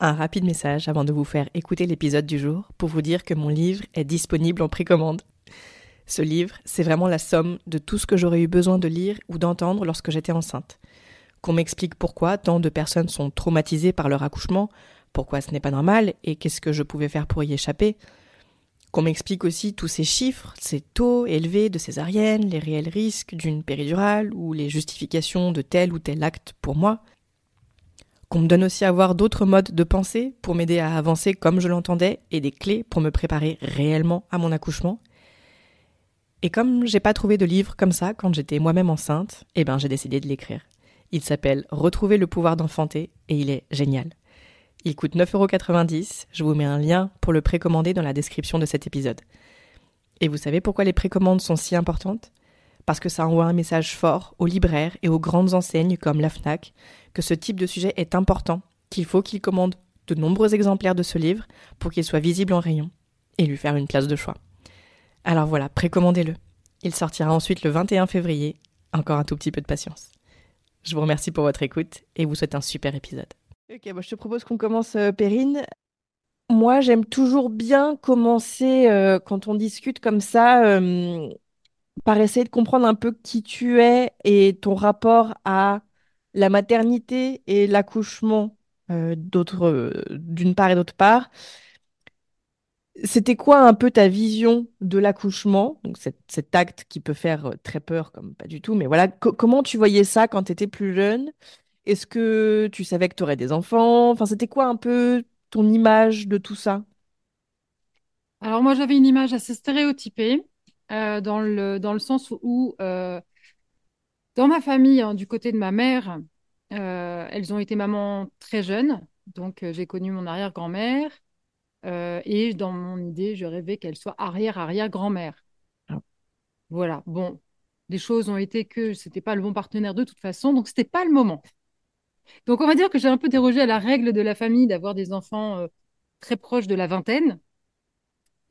Un rapide message avant de vous faire écouter l'épisode du jour pour vous dire que mon livre est disponible en précommande. Ce livre, c'est vraiment la somme de tout ce que j'aurais eu besoin de lire ou d'entendre lorsque j'étais enceinte. Qu'on m'explique pourquoi tant de personnes sont traumatisées par leur accouchement, pourquoi ce n'est pas normal et qu'est-ce que je pouvais faire pour y échapper. Qu'on m'explique aussi tous ces chiffres, ces taux élevés de césarienne, les réels risques d'une péridurale ou les justifications de tel ou tel acte pour moi qu'on me donne aussi à voir d'autres modes de pensée pour m'aider à avancer comme je l'entendais et des clés pour me préparer réellement à mon accouchement. Et comme j'ai pas trouvé de livre comme ça quand j'étais moi-même enceinte, eh ben j'ai décidé de l'écrire. Il s'appelle Retrouver le pouvoir d'enfanter et il est génial. Il coûte 9,90€, je vous mets un lien pour le précommander dans la description de cet épisode. Et vous savez pourquoi les précommandes sont si importantes? Parce que ça envoie un message fort aux libraires et aux grandes enseignes comme la FNAC que ce type de sujet est important, qu'il faut qu'il commande de nombreux exemplaires de ce livre pour qu'il soit visible en rayon et lui faire une place de choix. Alors voilà, précommandez-le. Il sortira ensuite le 21 février. Encore un tout petit peu de patience. Je vous remercie pour votre écoute et vous souhaite un super épisode. Ok, je te propose qu'on commence, euh, Perrine. Moi, j'aime toujours bien commencer euh, quand on discute comme ça, euh, par essayer de comprendre un peu qui tu es et ton rapport à la maternité et l'accouchement euh, euh, d'une part et d'autre part. C'était quoi un peu ta vision de l'accouchement, donc cet, acte qui peut faire euh, très peur comme pas du tout, mais voilà, comment tu voyais ça quand tu étais plus jeune? Est-ce que tu savais que tu aurais des enfants? Enfin, c'était quoi un peu ton image de tout ça? Alors moi, j'avais une image assez stéréotypée dans le, dans le sens où dans ma famille, hein, du côté de ma mère, euh, elles ont été mamans très jeunes. Donc, euh, j'ai connu mon arrière-grand-mère. Euh, et dans mon idée, je rêvais qu'elle soit arrière-arrière-grand-mère. Ah. Voilà. Bon, les choses ont été que c'était pas le bon partenaire de toute façon, donc c'était pas le moment. Donc, on va dire que j'ai un peu dérogé à la règle de la famille d'avoir des enfants très proches de la vingtaine.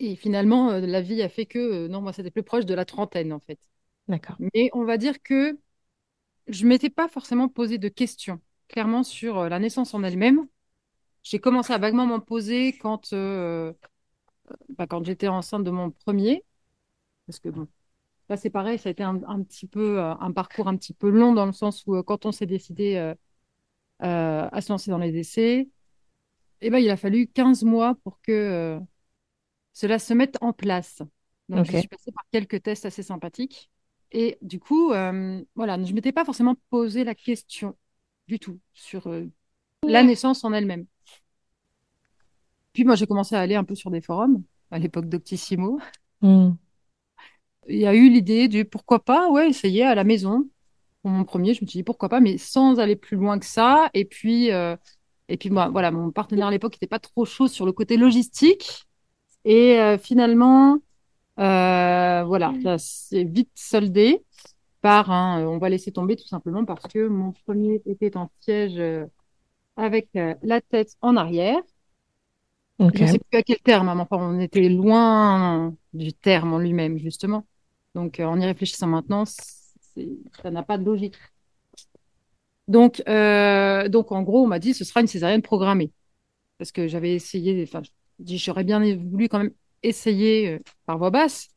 Et finalement, la vie a fait que, non, moi, c'était plus proche de la trentaine, en fait. D'accord. Mais on va dire que je m'étais pas forcément posé de questions, clairement, sur euh, la naissance en elle-même. J'ai commencé à vaguement m'en poser quand, euh, bah, quand j'étais enceinte de mon premier. Parce que bon, là, c'est pareil, ça a été un, petit peu euh, un parcours un petit peu long dans le sens où quand on s'est décidé à se lancer dans les essais, eh ben, il a fallu 15 mois pour que cela se mette en place. Donc, je suis passée par quelques tests assez sympathiques. Et du coup, euh, voilà, je ne m'étais pas forcément posé la question du tout sur euh, la naissance en elle-même. Puis moi, j'ai commencé à aller un peu sur des forums à l'époque d'Octissimo. Hmm. Il y a eu l'idée du pourquoi pas, ouais, essayer à la maison. Pour mon premier, je me suis dit pourquoi pas, mais sans aller plus loin que ça. Et puis, euh, et puis moi, voilà, mon partenaire à l'époque n'était pas trop chaud sur le côté logistique. Et finalement, euh, voilà, ça s'est vite soldé par un on va laisser tomber tout simplement parce que mon premier était en siège euh, avec euh, la tête en arrière. Je ne sais plus à quel terme, hein, enfin, on était loin du terme en lui-même, justement. Donc, en y réfléchissant maintenant, ça n'a pas de logique. Donc, euh, donc en gros, on m'a dit ce sera une césarienne programmée. Parce que j'avais essayé, enfin, j'aurais bien voulu quand même essayer euh, par voix basse.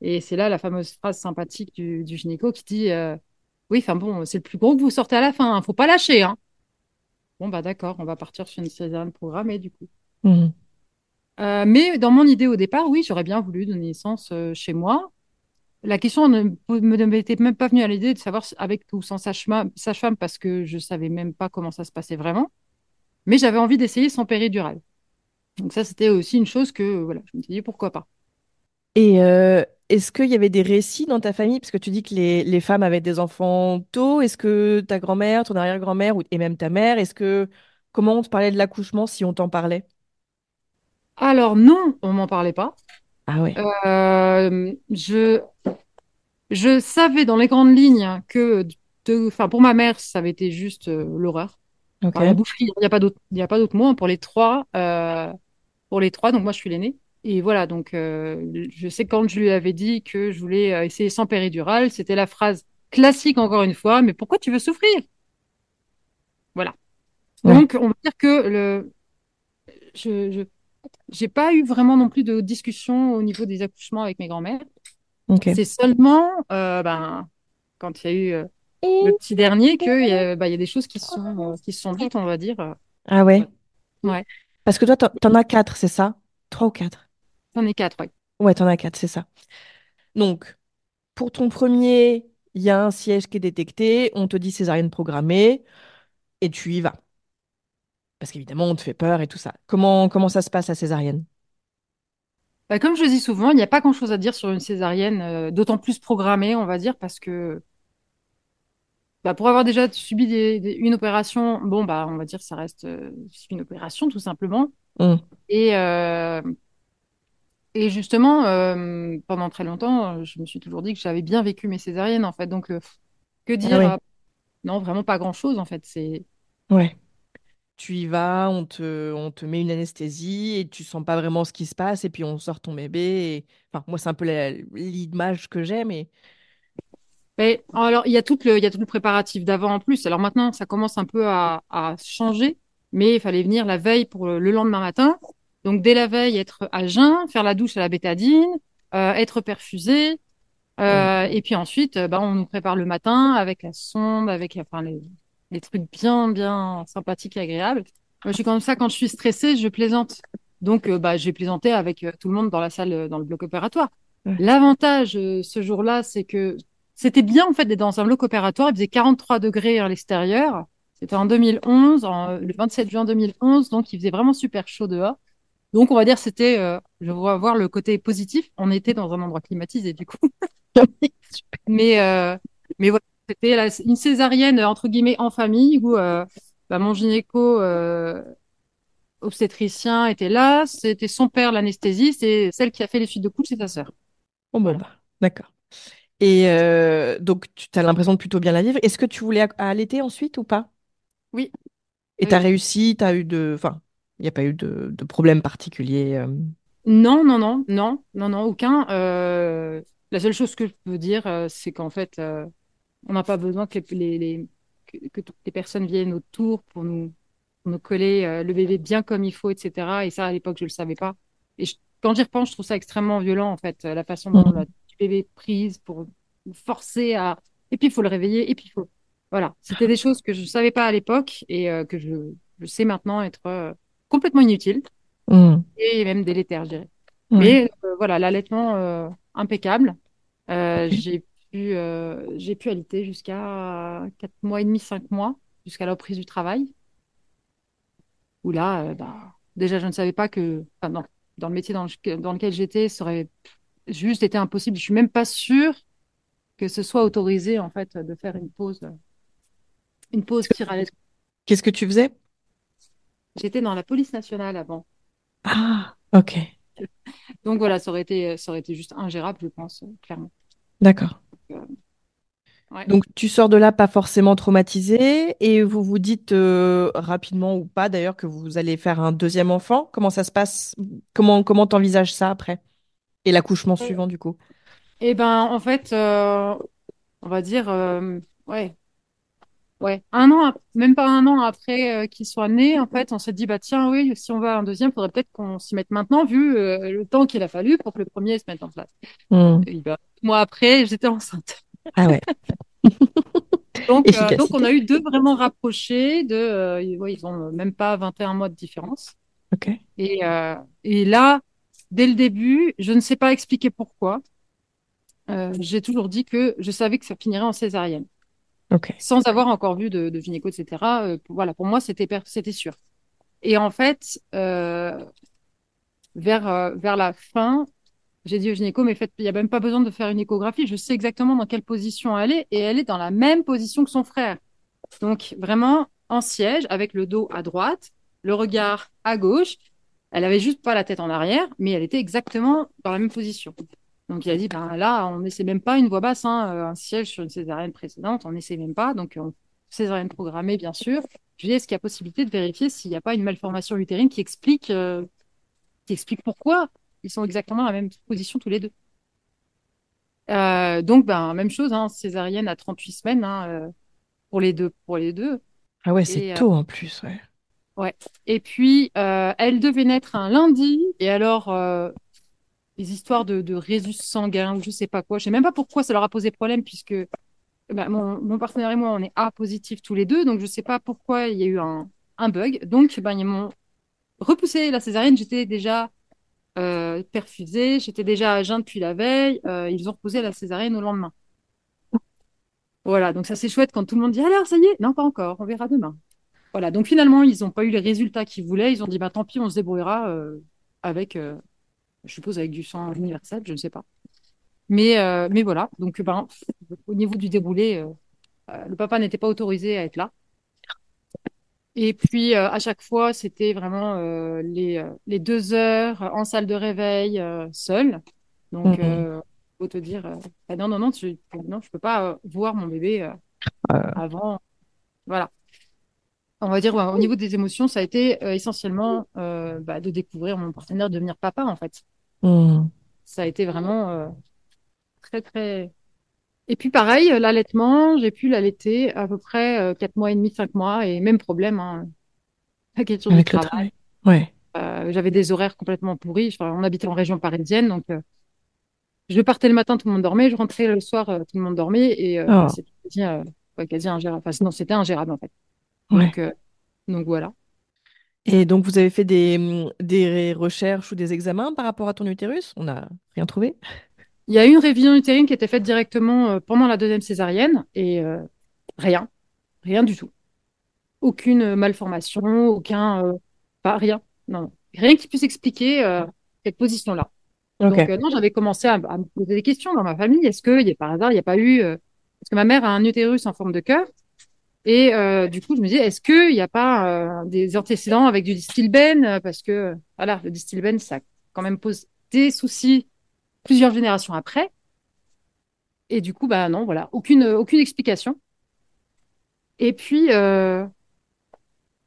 Et c'est là la fameuse phrase sympathique du, du gynéco qui dit euh, Oui, enfin bon, c'est le plus gros que vous sortez à la fin, hein, faut pas lâcher. Hein. Bon, bah d'accord, on va partir sur une césarienne programmée du coup. Mhm. Euh, mais dans mon idée au départ, oui, j'aurais bien voulu donner naissance euh, chez moi. La question ne m'était même pas venue à l'idée de savoir avec ou sans sage-femme parce que je savais même pas comment ça se passait vraiment. Mais j'avais envie d'essayer sans péridurale. Donc ça, c'était aussi une chose que voilà, je me suis dit pourquoi pas. Et euh, est-ce qu'il y avait des récits dans ta famille? Parce que tu dis que les, les femmes avaient des enfants tôt. Est-ce que ta grand-mère, ton arrière-grand-mère ou- et même ta mère, est-ce que comment on te parlait de l'accouchement si on t'en parlait? Alors non, on m'en parlait pas. Ah ouais. Euh, je je savais dans les grandes lignes que de, enfin pour ma mère, ça avait été juste euh, l'horreur. Ok. Enfin, la boucherie, il n'y a pas d'autre, il y a pas d'autre mot hein, pour les trois. euh, pour les trois, donc moi je suis l'aînée. Et voilà, donc euh, je sais quand je lui avais dit que je voulais euh, essayer sans péridurale, c'était la phrase classique encore une fois, mais pourquoi tu veux souffrir? Voilà. Ouais. Donc on va dire que le, je, j'ai pas eu vraiment non plus de discussion au niveau des accouchements avec mes grands-mères. C'est seulement, euh, ben, quand il y a eu euh, le petit dernier qu'il y a, bah, il y a des choses qui se sont, qui se sont dites, on va dire. Ah ouais. Ouais. Parce que toi, t'en as quatre, c'est ça? Trois ou quatre? J'en ai quatre, ouais. Ouais, t'en as quatre, c'est ça. Donc, pour ton premier, il y a un siège qui est détecté, on te dit césarienne programmée, et tu y vas. Parce qu'évidemment, on te fait peur et tout ça. Comment, comment ça se passe la césarienne? Bah, comme je le dis souvent, il n'y a pas grand-chose à dire sur une césarienne, euh, d'autant plus programmée, on va dire, parce que bah, pour avoir déjà subi des- des- une opération, bon, bah, on va dire ça reste euh, une opération, tout simplement. Hmm. Et, euh, et justement, euh, pendant très longtemps, je me suis toujours dit que j'avais bien vécu mes césariennes, en fait. Donc, euh, que dire? ouais. euh, non, vraiment pas grand-chose, en fait. C'est Ouais. Tu y vas, on te, on te met une anesthésie et tu sens pas vraiment ce qui se passe et puis on sort ton bébé. Et... Enfin, moi, c'est un peu la- l'image que j'ai, mais Mais alors, il y a tout le, il y a tout le préparatif d'avant en plus. Alors maintenant, ça commence un peu à, à changer, mais il fallait venir la veille pour le, le lendemain matin. Donc, dès la veille, être à jeun, faire la douche à la bétadine, euh, être perfusé. Euh, et puis ensuite, euh, bah, on nous prépare le matin avec la sonde, avec enfin, les, les trucs bien, bien sympathiques et agréables. Moi, je suis comme ça, quand je suis stressée, je plaisante. Donc, euh, bah, j'ai plaisanté avec euh, tout le monde dans la salle, euh, dans le bloc opératoire. Ouais. L'avantage ce jour-là, c'est que c'était bien en fait d'être dans un bloc opératoire. Il faisait 43 degrés à l'extérieur. C'était en 2011, en- le 27 juin 2011, donc il faisait vraiment super chaud dehors. Donc on va dire c'était, euh, je vois voir le côté positif. On était dans un endroit climatisé du coup, mais euh, mais voilà, c'était une césarienne entre guillemets en famille où euh, bah, mon gynéco euh, obstétricien était là. C'était son père l'anesthésiste et celle qui a fait les suites de couches, c'est sa sœur. bon, bon, Voilà. bah, d'accord. Et euh, donc, tu as l'impression de plutôt bien la vivre. Est-ce que tu voulais allaiter ensuite ou pas? Oui. Et Oui. tu as réussi, tu as eu de... Enfin, il n'y a pas eu de, de problème particulier. euh? Non, non, non, non, non, non, aucun. Euh, la seule chose que je peux dire, c'est qu'en fait, on n'a pas besoin que les, les- les- que, que toutes les personnes viennent autour pour nous, pour nous coller le bébé bien comme il faut, etc. Et ça, à l'époque, je le savais pas. Et je- quand j'y repense, je trouve ça extrêmement violent, en fait, la façon dont Mhm. la du bébé est prise pour forcer à. Et puis, il faut le réveiller, et puis il faut. Voilà, c'était des choses que je savais pas à l'époque et euh, que je, je sais maintenant être euh, complètement inutiles Hmm. et même délétères, je dirais. Ouais. Mais euh, voilà, l'allaitement impeccable. J'ai pu, j'ai pu allaiter jusqu'à 4 mois et demi, 5 mois, jusqu'à la reprise du travail. Où là, bah, déjà, je ne savais pas que, enfin, dans, dans le métier dans, le- dans lequel j'étais, ça aurait juste été impossible. Je suis même pas sûre que ce soit autorisé, en fait, de faire une pause, une pause. Qu'est-ce que tu faisais? J'étais dans la police nationale avant. Ah, ok. Donc voilà, ça aurait été, ça aurait été juste ingérable, je pense, euh, clairement. D'accord. Ouais. Donc, tu sors de là pas forcément traumatisé et vous vous dites euh, rapidement ou pas d'ailleurs que vous allez faire un deuxième enfant. Comment ça se passe? Comment comment t'envisages ça après? Et l'accouchement suivant du coup? Eh ben, en fait, euh, on va dire, euh, ouais. ouais, un an, même pas un an après euh, qu'ils soient nés, en fait, on s'est dit, bah tiens, oui, si on va à un deuxième, faudrait peut-être qu'on s'y mette maintenant, vu euh, le temps qu'il a fallu pour que le premier se mette en place. Et bah, moi après, j'étais enceinte. Ah ouais. Donc, euh, donc, on a eu deux vraiment rapprochés, de, ouais, ils ont même pas 21 mois de différence. Ok. Et, et là, dès le début, je ne sais pas expliquer pourquoi. euh, j'ai toujours dit que je savais que ça finirait en césarienne, sans avoir encore vu de, de gynéco, etc. Euh, voilà, pour moi, c'était sûr. Et en fait, euh, vers, vers la fin, j'ai dit au gynéco, mais il n'y a même pas besoin de faire une échographie. Je sais exactement dans quelle position elle est, et elle est dans la même position que son frère. Donc, vraiment en siège, avec le dos à droite, le regard à gauche. Elle avait juste pas la tête en arrière, mais elle était exactement dans la même position. Donc, il a dit, ben là, on n'essaie même pas une voix basse, hein, euh, un siège sur une césarienne précédente, on n'essaie même pas. Donc, on- césarienne programmée, bien sûr. Je dit, est-ce qu'il y a possibilité de vérifier s'il n'y a pas une malformation utérine qui explique, euh, qui explique pourquoi ils sont exactement dans la même position tous les deux? Euh, donc, ben, même chose, hein, césarienne à 38 semaines hein, pour les deux. Pour les deux. Ah ouais, c'est euh, tôt en plus, ouais. Ouais. Et puis, euh, elle devait naître un lundi. Et alors, euh, les histoires de, résus sanguin ou je sais pas quoi. Je sais même pas pourquoi ça leur a posé problème puisque ben, mon, partenaire et moi, on est A positif tous les deux. Donc, je sais pas pourquoi il y a eu un, bug. Donc, ben, ils m'ont repoussé la césarienne. J'étais déjà euh, perfusée. J'étais déjà à jeun depuis la veille. Ils ont reposé la césarienne au lendemain. Voilà. Donc, ça, c'est chouette quand tout le monde dit alors, ça y est. Non, pas encore. On verra demain. Voilà, donc finalement, ils n'ont pas eu les résultats qu'ils voulaient. Ils ont dit, bah tant pis, on se débrouillera euh, avec, euh, je suppose, avec du sang universel, je ne sais pas. Mais, euh, mais voilà, donc ben, au niveau du déroulé, le papa n'était pas autorisé à être là. Et puis, à chaque fois, c'était vraiment les, les deux heures en salle de réveil euh, seul. Donc, euh, faut te dire, euh, ah non, non, non, tu, non, je peux pas voir mon bébé avant. Voilà. On va dire, ouais, au niveau des émotions, ça a été euh, essentiellement euh, bah, de découvrir mon partenaire, de devenir papa, en fait. hmm. Ça a été vraiment euh, très, très. Et puis, pareil, l'allaitement, j'ai pu l'allaiter à peu près euh, 4 mois et demi, 5 mois, et même problème, hein, la question du Avec le travail. travail. Ouais. J'avais des horaires complètement pourris. Enfin, on habitait en région parisienne, donc je partais le matin, tout le monde dormait, je rentrais le soir, tout le monde dormait, et Oh. c'était quasi ingérable. Enfin, sinon, c'était ingérable, en fait. Ouais. Donc, euh, donc voilà. Et donc, vous avez fait des, des recherches ou des examens par rapport à ton utérus? On n'a rien trouvé? Il y a eu une révision utérine qui était faite directement euh, pendant la deuxième césarienne et euh, rien, rien du tout. Aucune malformation, aucun, euh, pas rien, non, rien qui puisse expliquer euh, cette position-là. Donc non, j'avais commencé à, à me poser des questions dans ma famille. Est-ce que, par hasard, il n'y a pas eu, parce que ma mère a un utérus en forme de cœur et euh, du coup je me disais, est-ce qu'il n'y a pas euh, des antécédents avec du distilbène? Parce que voilà, le distilbène ça quand même pose des soucis plusieurs générations après. Et du coup, bah non, voilà, aucune, aucune explication. Et puis, euh,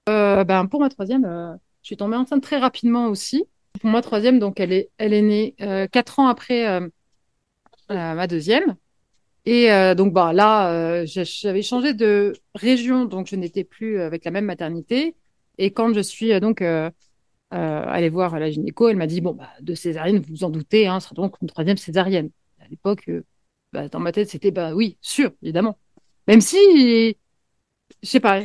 euh, ben, pour ma troisième, euh, je suis tombée enceinte très rapidement aussi. Pour ma troisième, donc elle est, elle est née euh, quatre ans après ma deuxième. Et euh, donc bah là, euh, j'avais changé de région, donc je n'étais plus avec la même maternité. Et quand je suis euh, donc euh, euh, allée voir la gynéco, elle m'a dit bon bah de césarienne, vous vous en doutez, hein, ce sera donc une troisième césarienne. À l'époque, euh, bah, dans ma tête, c'était bah oui, sûr, évidemment. Même si, je sais pas,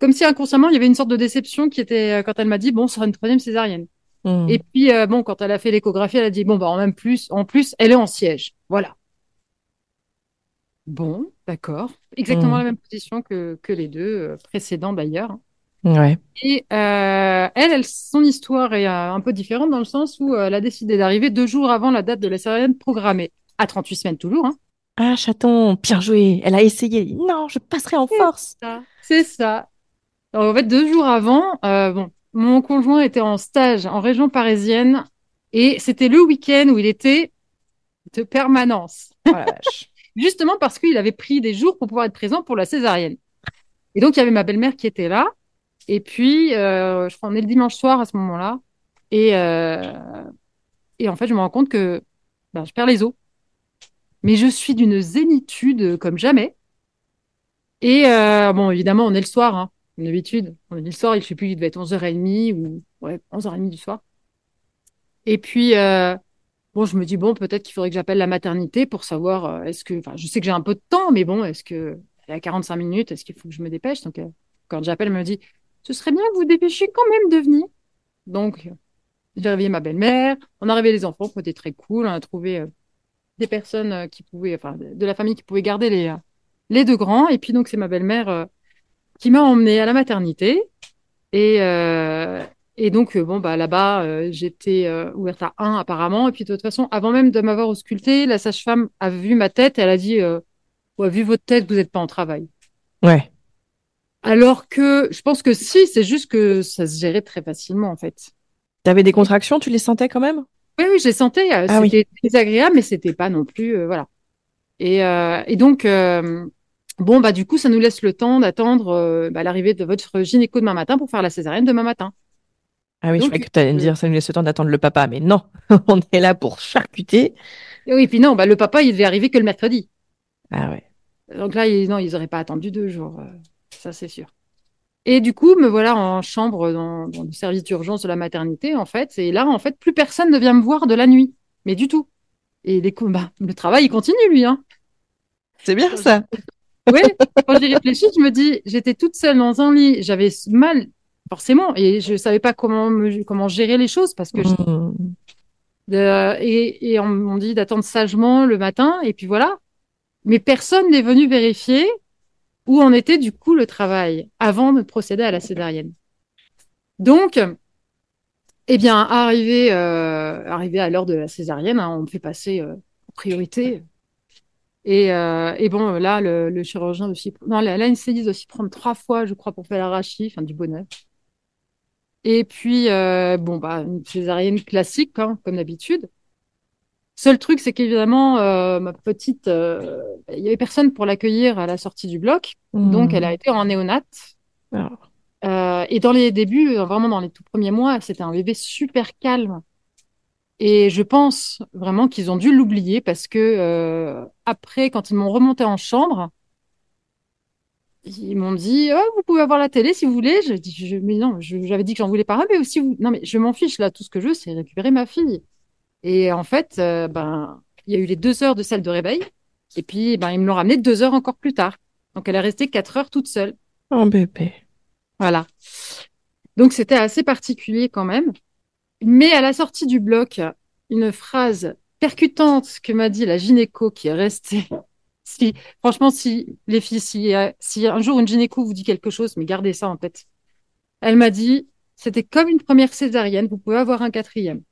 comme si inconsciemment il y avait une sorte de déception qui était euh, quand elle m'a dit bon, ce sera une troisième césarienne. Hmm. Et puis euh, bon, quand elle a fait l'échographie, elle a dit bon bah en même plus, en plus, elle est en siège, voilà. Bon, d'accord. Exactement Mm. la même position que, que les deux euh, précédents d'ailleurs. Ouais. Et euh, elle, elle, son histoire est euh, un peu différente dans le sens où elle a décidé d'arriver deux jours avant la date de la césarienne programmée. À 38 semaines toujours, hein. Ah, chaton, bien joué. Elle a essayé. Non, je passerai en force. C'est ça. Alors, en fait, deux jours avant, euh, bon, mon conjoint était en stage en région parisienne et c'était le week-end où il était de permanence. Oh la vache. Justement parce qu'il avait pris des jours pour pouvoir être présent pour la césarienne. Et donc, il y avait ma belle-mère qui était là. Et puis, euh, je crois qu'on est le dimanche soir à ce moment-là. Et, euh, et en fait, je me rends compte que ben, je perds les os. Mais je suis d'une zénitude comme jamais. Et euh, bon, évidemment, on est le soir, hein, comme d'habitude. On est le soir, il ne sais plus, il devait être 11h30 ou ouais, 11h30 du soir. Et puis, euh, bon, je me dis, bon, peut-être qu'il faudrait que j'appelle la maternité pour savoir, euh, est-ce que, enfin, je sais que j'ai un peu de temps, mais bon, est-ce que, il y a 45 minutes, est-ce qu'il faut que je me dépêche? Donc, euh, quand j'appelle, elle me dit, ce serait bien que vous dépêchiez quand même de venir. Donc, j'ai réveillé ma belle-mère, on a réveillé les enfants, qui étaient très cool, on a trouvé euh, des personnes qui pouvaient, enfin, de la famille qui pouvaient garder les, les deux grands. Et puis, donc, c'est ma belle-mère qui m'a emmenée à la maternité. Et, euh, et donc, euh, bon, bah, là-bas, euh, j'étais euh, ouverte à un, apparemment. Et puis, de toute façon, avant même de m'avoir auscultée, la sage-femme a vu ma tête et elle a dit, euh, ouais, vu votre tête, vous n'êtes pas en travail. Ouais. Alors que je pense que si, c'est juste que ça se gérait très facilement, en fait. T'avais des contractions, tu les sentais quand même? Oui, oui, je les sentais. Ah oui. c'était désagréable, mais c'était pas non plus, voilà. Et, euh, et donc, bon, bah, du coup, ça nous laisse le temps d'attendre bah, l'arrivée de votre gynéco demain matin pour faire la césarienne demain matin. Ah oui, je croyais que tu allais me dire, ça nous laisse le temps d'attendre le papa, mais non, on est là pour charcuter. Et oui, puis non, bah, le papa, il devait arriver que le mercredi. Ah ouais. Donc là, ils, non, ils auraient pas attendu deux jours, euh, ça c'est sûr. Et du coup, me voilà en chambre dans, dans le service d'urgence de la maternité, en fait. Et là, en fait, plus personne ne vient me voir de la nuit, mais du tout. Et les, co- bah, le travail, il continue, lui, hein. C'est bien ça. Oui, quand j'y réfléchis, je me dis, j'étais toute seule dans un lit, j'avais mal, forcément, et je savais pas comment me, comment gérer les choses parce que je- Mmh. de- et, et on m'ont dit d'attendre sagement le matin, et puis voilà. Mais personne n'est venu vérifier où en était du coup le travail avant de procéder à la césarienne. Donc, eh bien, arrivé, euh, arrivé à l'heure de la césarienne, hein, on me fait passer euh, en priorité. Et, euh, et bon, là, le, le chirurgien s'y- non, la- l'anesthésiste s'y prendre trois fois, je crois, pour faire l'arachis, enfin du bonheur. Et puis, euh, bon, bah, une césarienne classique, hein, comme d'habitude. Seul truc, c'est qu'évidemment, euh, ma petite, euh, il y avait personne pour l'accueillir à la sortie du bloc, donc elle a été en néonat. Ah. Euh, et dans les débuts, euh, vraiment dans les tout premiers mois, c'était un bébé super calme. Et je pense vraiment qu'ils ont dû l'oublier parce que euh, après, quand ils m'ont remonté en chambre, ils m'ont dit oh, vous pouvez avoir la télé si vous voulez. Je dis je, mais non, j'avais dit que j'en voulais pas, mais aussi vous. Non mais je m'en fiche là. Tout ce que je veux, c'est récupérer ma fille. Et en fait, euh, ben il y a eu les deux heures de salle de réveil. Et puis ben ils me l'ont ramenée deux heures encore plus tard. Donc elle est restée quatre heures toute seule. Oh bébé. Voilà. Donc c'était assez particulier quand même. Mais à la sortie du bloc, une phrase percutante que m'a dit la gynéco qui est restée. Si, franchement, si les filles, si, euh, si un jour une gynéco vous dit quelque chose, mais gardez ça en tête. Elle m'a dit, c'était comme une première césarienne, vous pouvez avoir un quatrième.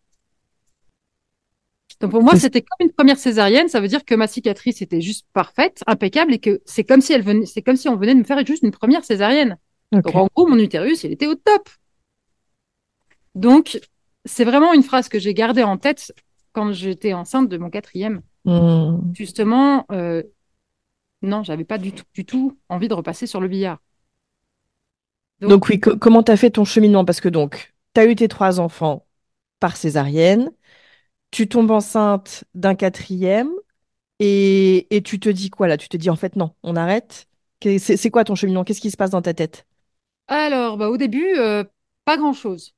Donc pour moi, c'était comme une première césarienne, ça veut dire que ma cicatrice était juste parfaite, impeccable, et que c'est comme si elle venait, c'est comme si on venait de me faire juste une première césarienne. Donc, en gros, mon utérus, il était au top. Donc, c'est vraiment une phrase que j'ai gardée en tête quand j'étais enceinte de mon quatrième. Mmh. Justement, euh, non, j'avais pas du tout, du tout envie de repasser sur le billard. Donc- Donc oui, co- comment t'as fait ton cheminement? Parce que donc, t'as eu tes trois enfants par césarienne, tu tombes enceinte d'un quatrième, et, et tu te dis quoi là? Tu te dis en fait non, on arrête? C'est quoi ton cheminement? Qu'est-ce qui se passe dans ta tête? Alors, bah, au début, euh, pas grand-chose.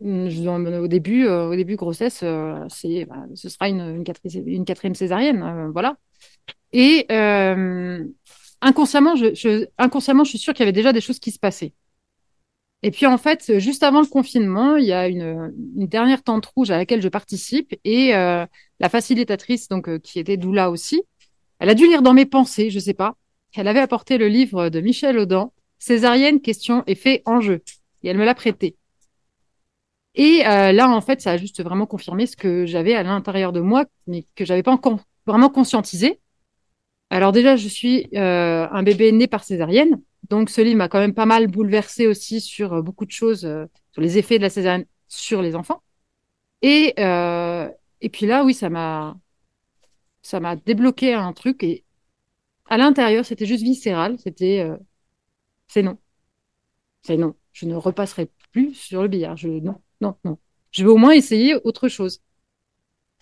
Hum, je- Au début, euh, au début grossesse, euh, c'est, bah, ce sera une, une, quatri- une quatrième césarienne, euh, voilà. Et euh, inconsciemment, je, inconsciemment, je suis sûre qu'il y avait déjà des choses qui se passaient. Et puis en fait, juste avant le confinement, il y a une, dernière tente rouge à laquelle je participe et euh, la facilitatrice, donc euh, qui était doula aussi, elle a dû lire dans mes pensées, je sais pas. Elle avait apporté le livre de Michel Audin, Césarienne, question, effet, enjeu, et elle me l'a prêté. Et là, en fait, ça a juste vraiment confirmé ce que j'avais à l'intérieur de moi, mais que j'avais pas encore vraiment conscientisé. Alors déjà, je suis euh, un bébé né par césarienne, donc ce livre m'a quand même pas mal bouleversé aussi sur euh, beaucoup de choses, euh, sur les effets de la césarienne sur les enfants. Et puis là, oui, ça m'a ça m'a débloqué un truc. Et à l'intérieur, c'était juste viscéral, c'était c'est non, c'est non, je ne repasserai plus sur le billard, je non, non, non, je vais au moins essayer autre chose.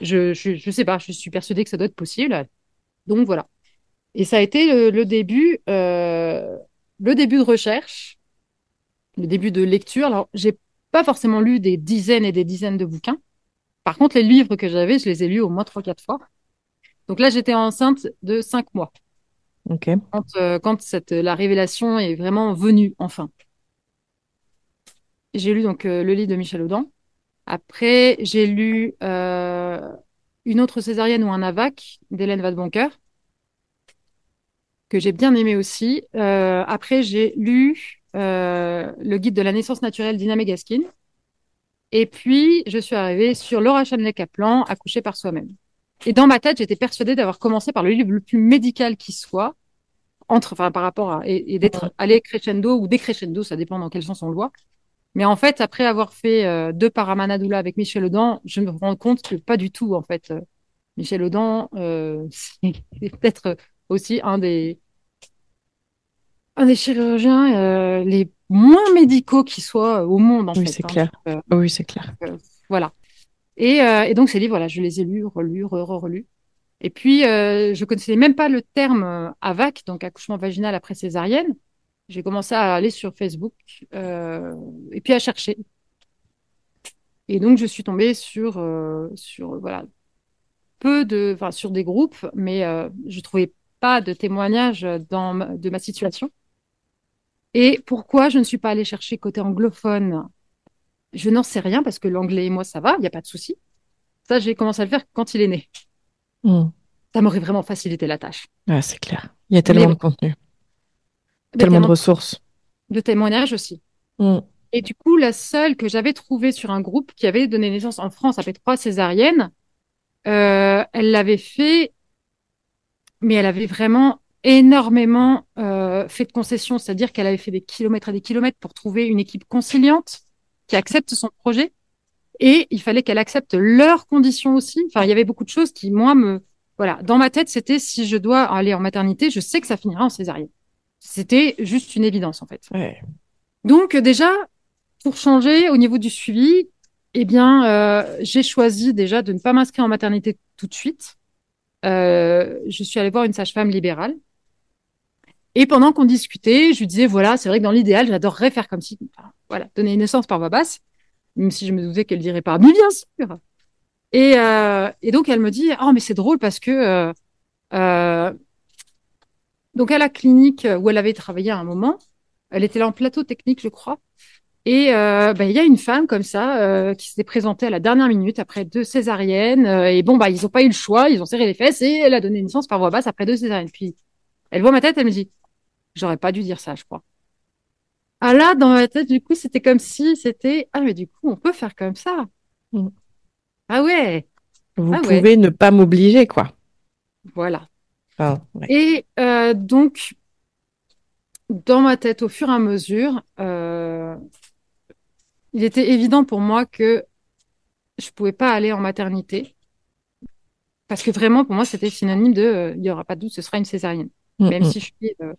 Je je je sais pas, je suis persuadée que ça doit être possible, donc voilà. Et ça a été le, le début, euh, le début de recherche, le début de lecture. Alors, j'ai pas forcément lu des dizaines et des dizaines de bouquins. Par contre, les livres que j'avais, je les ai lus au moins trois, quatre fois. Donc là, j'étais enceinte de cinq mois Ok. quand, euh, quand cette, la révélation est vraiment venue, enfin. J'ai lu donc euh, le livre de Michel Audin. Après, j'ai lu euh, Une autre césarienne ou un AVAC d'Hélène Vadeboncoeur, que j'ai bien aimé aussi. Euh, après, j'ai lu euh, Le guide de la naissance naturelle d'Ina Megaskin. Et puis, je suis arrivée sur Laura Chanel-Kaplan, Accoucher par soi-même. Et dans ma tête, j'étais persuadée d'avoir commencé par le livre le plus médical qui soit, entre, enfin, par rapport à, et, et d'être allé crescendo ou décrescendo, ça dépend dans quel sens on le voit. Mais en fait, après avoir fait euh, deux Paramanadoula avec Michel Audin, je me rends compte que pas du tout, en fait. Euh, Michel Audin, euh, c'est peut-être aussi un des, un des chirurgiens euh, les moins médicaux qui soient au monde, en Oui, c'est hein. clair. Euh, Oui, c'est clair. voilà. Et, euh, et donc, ces livres, voilà, je les ai lus, relus, re-relus. Et puis, euh, je connaissais même pas le terme euh, AVAC, donc accouchement vaginal après césarienne. J'ai commencé à aller sur Facebook euh, et puis à chercher. Et donc, je suis tombée sur, euh, sur voilà, peu de, enfin, sur des groupes, mais euh, je trouvais pas de témoignages dans ma- de ma situation. Et pourquoi je ne suis pas allée chercher côté anglophone? Je n'en sais rien parce que l'anglais et moi, ça va, il n'y a pas de souci. Ça, j'ai commencé à le faire quand il est né. Hmm. Ça m'aurait vraiment facilité la tâche. Ouais, c'est clair. Il y a tellement Mais de contenu, tellement de ressources. de témoignages aussi. Hmm. Et du coup, la seule que j'avais trouvée sur un groupe qui avait donné naissance en France après trois césariennes, euh, elle l'avait fait, mais elle avait vraiment énormément euh, fait de concessions, c'est-à-dire qu'elle avait fait des kilomètres et des kilomètres pour trouver une équipe conciliante qui accepte son projet. Et il fallait qu'elle accepte leurs conditions aussi. Enfin, il y avait beaucoup de choses qui, moi, me... Voilà, dans ma tête, c'était si je dois aller en maternité, je sais que ça finira en césarienne. C'était juste une évidence, en fait. Ouais. Donc déjà, pour changer au niveau du suivi, eh bien, euh, j'ai choisi déjà de ne pas m'inscrire en maternité tout de suite. Euh, je suis allée voir une sage-femme libérale. Et pendant qu'on discutait, je lui disais, voilà, c'est vrai que dans l'idéal, j'adorerais faire comme si, voilà, donner naissance par voie basse, même si je me doutais qu'elle dirait pas, mais bien sûr. Et, euh, et donc, elle me dit, oh, mais c'est drôle parce que, euh, euh, donc à la clinique où elle avait travaillé à un moment, elle était là en plateau technique, je crois. Et euh, bah, il y a une femme comme ça euh, qui s'est présentée à la dernière minute après deux césariennes. euh, et bon, bah, ils n'ont pas eu le choix, ils ont serré les fesses et elle a donné naissance par voie basse après deux césariennes. Puis elle voit ma tête, elle me dit, j'aurais pas dû dire ça, je crois. Ah là, dans ma tête, du coup, c'était comme si c'était, ah mais du coup, on peut faire comme ça. Mm. Ah ouais, Vous Ah ouais. pouvez ne pas m'obliger, quoi. voilà. Ouais. Et euh, donc, dans ma tête, au fur et à mesure, il était évident pour moi que je pouvais pas aller en maternité. Parce que vraiment, pour moi, c'était synonyme de euh, il y aura pas de doute, ce sera une césarienne. Mm, Même mm. si je suis euh,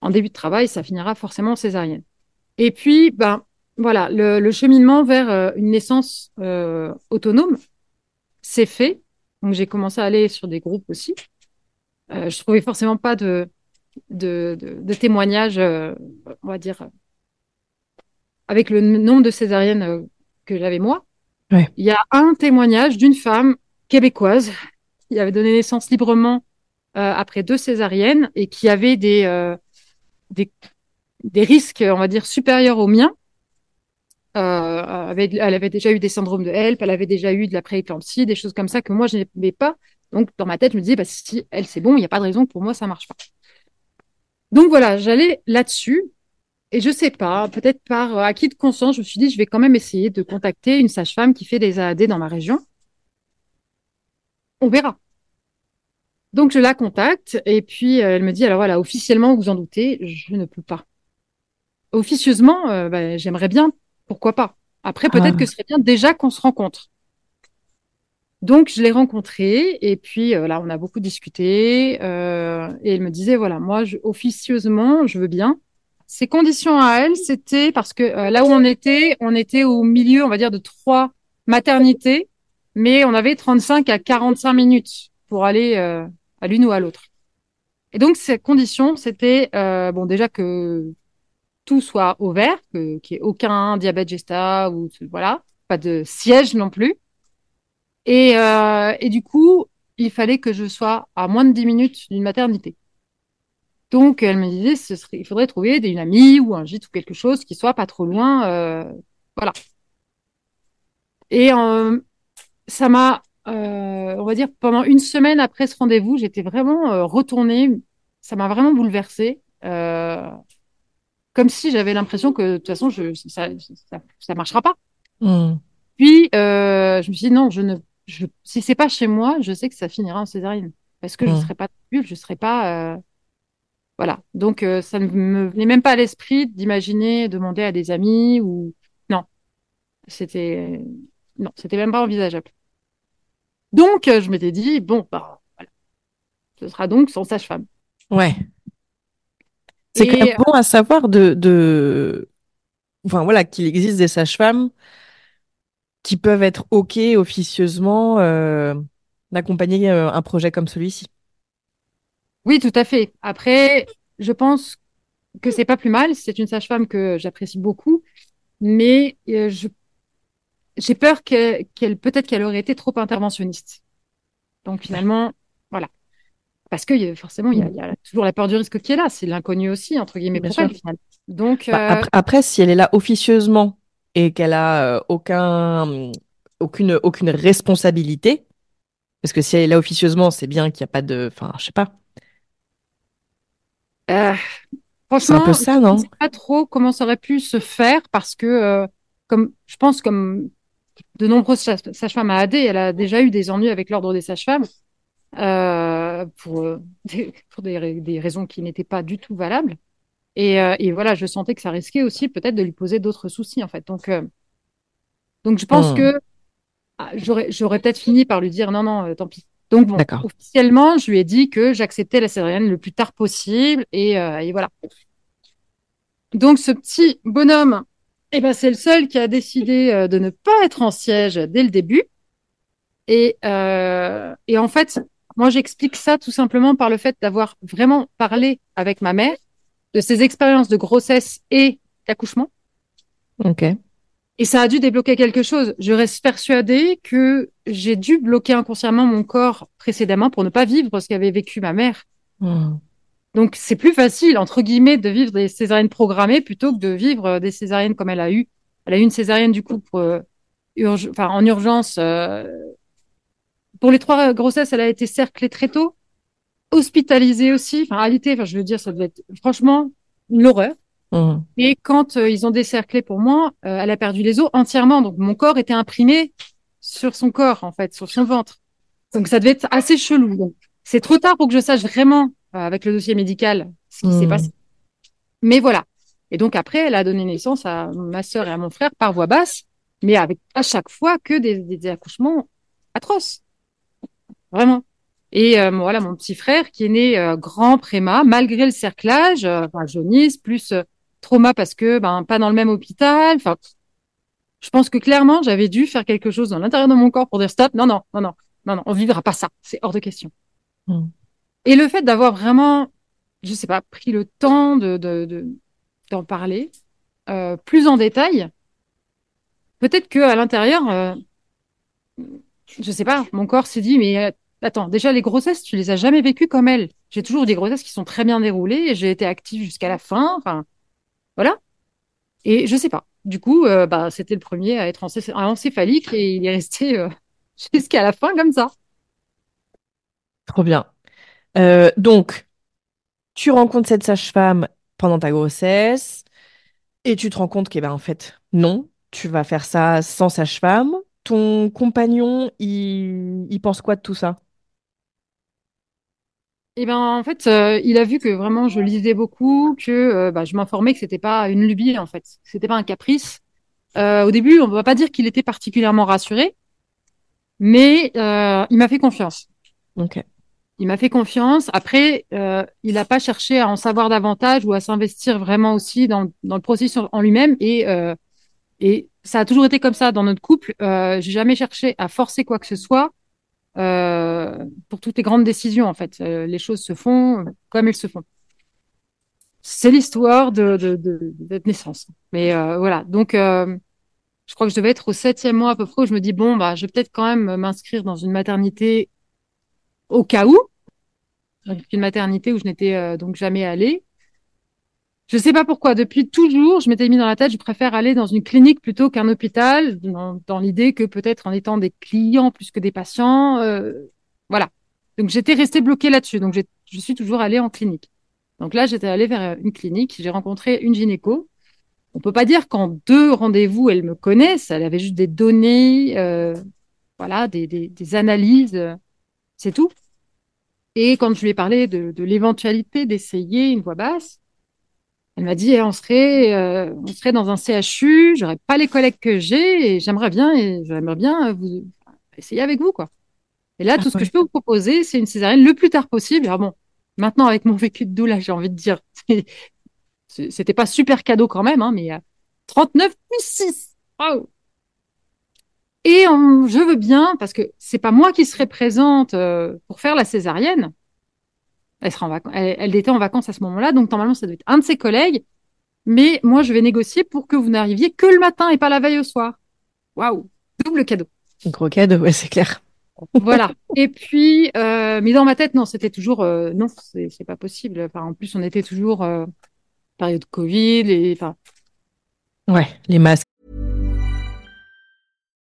en début de travail, ça finira forcément en césarienne. Et puis, ben, voilà, le, le cheminement vers euh, une naissance autonome s'est fait. Donc, j'ai commencé à aller sur des groupes aussi. Je trouvais forcément pas de, de, de, de témoignages, on va dire, avec le nombre de césariennes euh, que j'avais moi. Ouais. Il y a un témoignage d'une femme québécoise qui avait donné naissance librement euh, après deux césariennes et qui avait des, euh, des, des risques, on va dire, supérieurs aux miens. Euh, avait- elle avait déjà eu des syndromes de HELP, elle avait déjà eu de la prééclampsie, des choses comme ça que moi je n'avais pas. Donc dans ma tête, je me disais, bah, si elle c'est bon, il n'y a pas de raison que pour moi ça marche pas. Donc voilà, j'allais là-dessus et je sais pas, peut-être par euh, acquis de conscience, je me suis dit, je vais quand même essayer de contacter une sage-femme qui fait des AAD dans ma région. On verra. Donc je la contacte et puis euh, elle me dit, alors voilà, officiellement, vous en doutez, je ne peux pas. Officieusement, euh, bah, j'aimerais bien, pourquoi pas. Après, peut-être Ah. que ce serait bien déjà qu'on se rencontre. Donc, je l'ai rencontrée et puis euh, là, on a beaucoup discuté euh, et elle me disait, voilà, moi, je, officieusement, je veux bien. Ses conditions à elle, c'était parce que euh, là où on était, on était au milieu, on va dire, de trois maternités, mais on avait 35 à 45 minutes pour aller euh, à l'une ou à l'autre. Et donc, ces conditions, c'était euh, bon déjà que tout soit au vert, qu'il n'y ait aucun diabète gesta ou voilà, pas de siège non plus. Et, et du coup, il fallait que je sois à moins de 10 minutes d'une maternité. Donc, elle me disait, ce serait, il faudrait trouver une amie ou un gîte ou quelque chose qui soit pas trop loin. Euh, voilà. Et euh, ça m'a, euh, on va dire, pendant une semaine après ce rendez-vous, j'étais vraiment euh, retournée. Ça m'a vraiment bouleversée. Euh, comme si j'avais l'impression que de toute façon, je, ça, ça, ça marchera pas. Hmm. Puis, euh, je me suis dit, non, je ne, je, si c'est pas chez moi, je sais que ça finira en césarienne. Parce que je Mm. serai pas je serai pas, euh, voilà. Donc, euh, ça ne me venait même pas à l'esprit d'imaginer demander à des amis ou, non. C'était, non, c'était même pas envisageable. Donc, euh, je m'étais dit, bon, bah, voilà. Ce sera donc sans sage-femme. Ouais. C'est quand même bon à savoir de, de... Enfin, voilà, qu'il existe des sages-femmes qui peuvent être OK officieusement euh, d'accompagner euh, un projet comme celui-ci. Oui, tout à fait. Après, je pense que c'est pas plus mal. C'est une sage-femme que j'apprécie beaucoup, mais euh, je j'ai peur que- qu'elle peut-être qu'elle aurait été trop interventionniste. Donc finalement, voilà. Parce que euh, forcément, il y a, il y a toujours la peur du risque qui est là. C'est l'inconnu aussi, entre guillemets, Bien pour sûr. elle, finalement. Donc, Bah, euh, après, après, si elle est là officieusement et qu'elle a aucun, aucune, aucune responsabilité, parce que si elle est là officieusement, c'est bien qu'il n'y a pas de... Enfin, je sais pas. Euh, un franchement, peu ça, je ne sais pas trop comment ça aurait pu se faire parce que, euh, comme je pense, comme de nombreuses sa- sages-femmes à AD, elle a déjà eu des ennuis avec l'ordre des sages-femmes euh, pour, des, pour des, des raisons qui n'étaient pas du tout valables. Et, et voilà, je sentais que ça risquait aussi peut-être de lui poser d'autres soucis, en fait. Donc, donc je pense Hmm. que ah, j'aurais, j'aurais peut-être fini par lui dire non, non, tant pis. Donc bon, officiellement, je lui ai dit que j'acceptais la césarienne le plus tard possible et, euh, et voilà. Donc ce petit bonhomme, eh ben, c'est le seul qui a décidé euh, de ne pas être en siège dès le début. Et, euh, et en fait, moi, j'explique ça tout simplement par le fait d'avoir vraiment parlé avec ma mère de ses expériences de grossesse et d'accouchement. Ok. Et ça a dû débloquer quelque chose. Je reste persuadée que j'ai dû bloquer inconsciemment mon corps précédemment pour ne pas vivre ce qu'avait vécu ma mère. Hmm. Donc, c'est plus facile, entre guillemets, de vivre des césariennes programmées plutôt que de vivre euh, des césariennes comme elle a eu. Elle a eu une césarienne, du coup, pour, euh, urge- en urgence. euh, Pour les trois grossesses, elle a été cerclée très tôt, hospitalisée aussi, enfin, alitée, enfin, je veux dire, ça devait être franchement une Hmm. Et quand euh, ils ont décerclé pour moi, euh, elle a perdu les os entièrement. Donc mon corps était imprimé sur son corps, en fait, sur son ventre. Donc ça devait être assez chelou. Donc c'est trop tard pour que je sache vraiment, euh, avec le dossier médical, ce qui s'est Hmm. passé. Mais voilà. Et donc après, elle a donné naissance à ma sœur et à mon frère par voie basse, mais avec à chaque fois que des, des- des accouchements atroces. Vraiment. Et euh, voilà, mon petit frère qui est né euh, grand préma, malgré le cerclage, euh, enfin, jaunisse, plus trauma parce que ben pas dans le même hôpital. Enfin, je pense que clairement, j'avais dû faire quelque chose dans l'intérieur de mon corps pour dire stop. Non, non, non, non, non, non, on vivra pas ça. C'est hors de question. Mm. Et le fait d'avoir vraiment, je sais pas, pris le temps de de- de- d'en parler euh, plus en détail, peut-être que à l'intérieur, euh, je sais pas, mon corps s'est dit mais euh, attends, déjà les grossesses, tu les as jamais vécues comme elles. J'ai toujours eu des grossesses qui sont très bien déroulées et j'ai été active jusqu'à la fin. Enfin, voilà. Et je sais pas. Du coup, euh, bah, c'était le premier à être encé- encéphalique et il est resté euh, jusqu'à la fin comme ça. Trop bien. Euh, donc, tu rencontres cette sage-femme pendant ta grossesse et tu te rends compte que, ben, en fait, non, tu vas faire ça sans sage-femme. Ton compagnon, il pense quoi de tout ça? Et ben en fait, euh, il a vu que vraiment je lisais beaucoup, que euh, bah, je m'informais que c'était pas une lubie en fait, c'était pas un caprice. Euh, au début, on va pas dire qu'il était particulièrement rassuré, mais euh, il m'a fait confiance. Ok. Il m'a fait confiance. Après, euh, il n'a pas cherché à en savoir davantage ou à s'investir vraiment aussi dans, dans le processus en lui-même. Et, euh, et ça a toujours été comme ça dans notre couple. Euh, j'ai jamais cherché à forcer quoi que ce soit. Euh, pour toutes les grandes décisions, en fait. Euh, les choses se font comme elles se font. C'est l'histoire de, de, de, de, naissance. Mais euh, voilà, donc je crois que je devais être au septième mois à peu près où je me dis, bon, bah, je vais peut-être quand même m'inscrire dans une maternité au cas où. Une maternité où je n'étais donc jamais allée. Je sais pas pourquoi. Depuis toujours, je m'étais mis dans la tête, je préfère aller dans une clinique plutôt qu'un hôpital, dans, l'idée que peut-être en étant des clients plus que des patients, euh, voilà. Donc j'étais restée bloquée là-dessus. Donc je suis toujours allée en clinique. Donc là, j'étais allée vers une clinique. J'ai rencontré une gynéco. On peut pas dire qu'en deux rendez-vous, elle me connaisse. Elle avait juste des données, euh, voilà, des, des, des analyses, c'est tout. Et quand je lui ai parlé de, de l'éventualité d'essayer une voix basse, elle m'a dit, eh, on serait, euh, on serait dans un CHU, j'aurais pas les collègues que j'ai et j'aimerais bien, et j'aimerais bien vous essayer avec vous, quoi. Et là, tout ce que je peux vous proposer, c'est une césarienne le plus tard possible. Alors bon, maintenant, avec mon vécu de doula, j'ai envie de dire, c'était pas super cadeau quand même, hein, mais 39 plus 6. Et je veux bien, parce que c'est pas moi qui serai présente euh, pour faire la césarienne, elle, sera en elle, était en vacances à ce moment-là, donc normalement, ça doit être un de ses collègues. Mais moi, je vais négocier pour que vous n'arriviez que le matin et pas la veille au soir. Waouh, double cadeau. Gros cadeau, ouais, c'est clair. voilà. Et puis, euh, mais dans ma tête, non, c'était toujours euh, non, c'est pas possible. Enfin, en plus, on était toujours euh, période Covid et enfin. Ouais, les masques.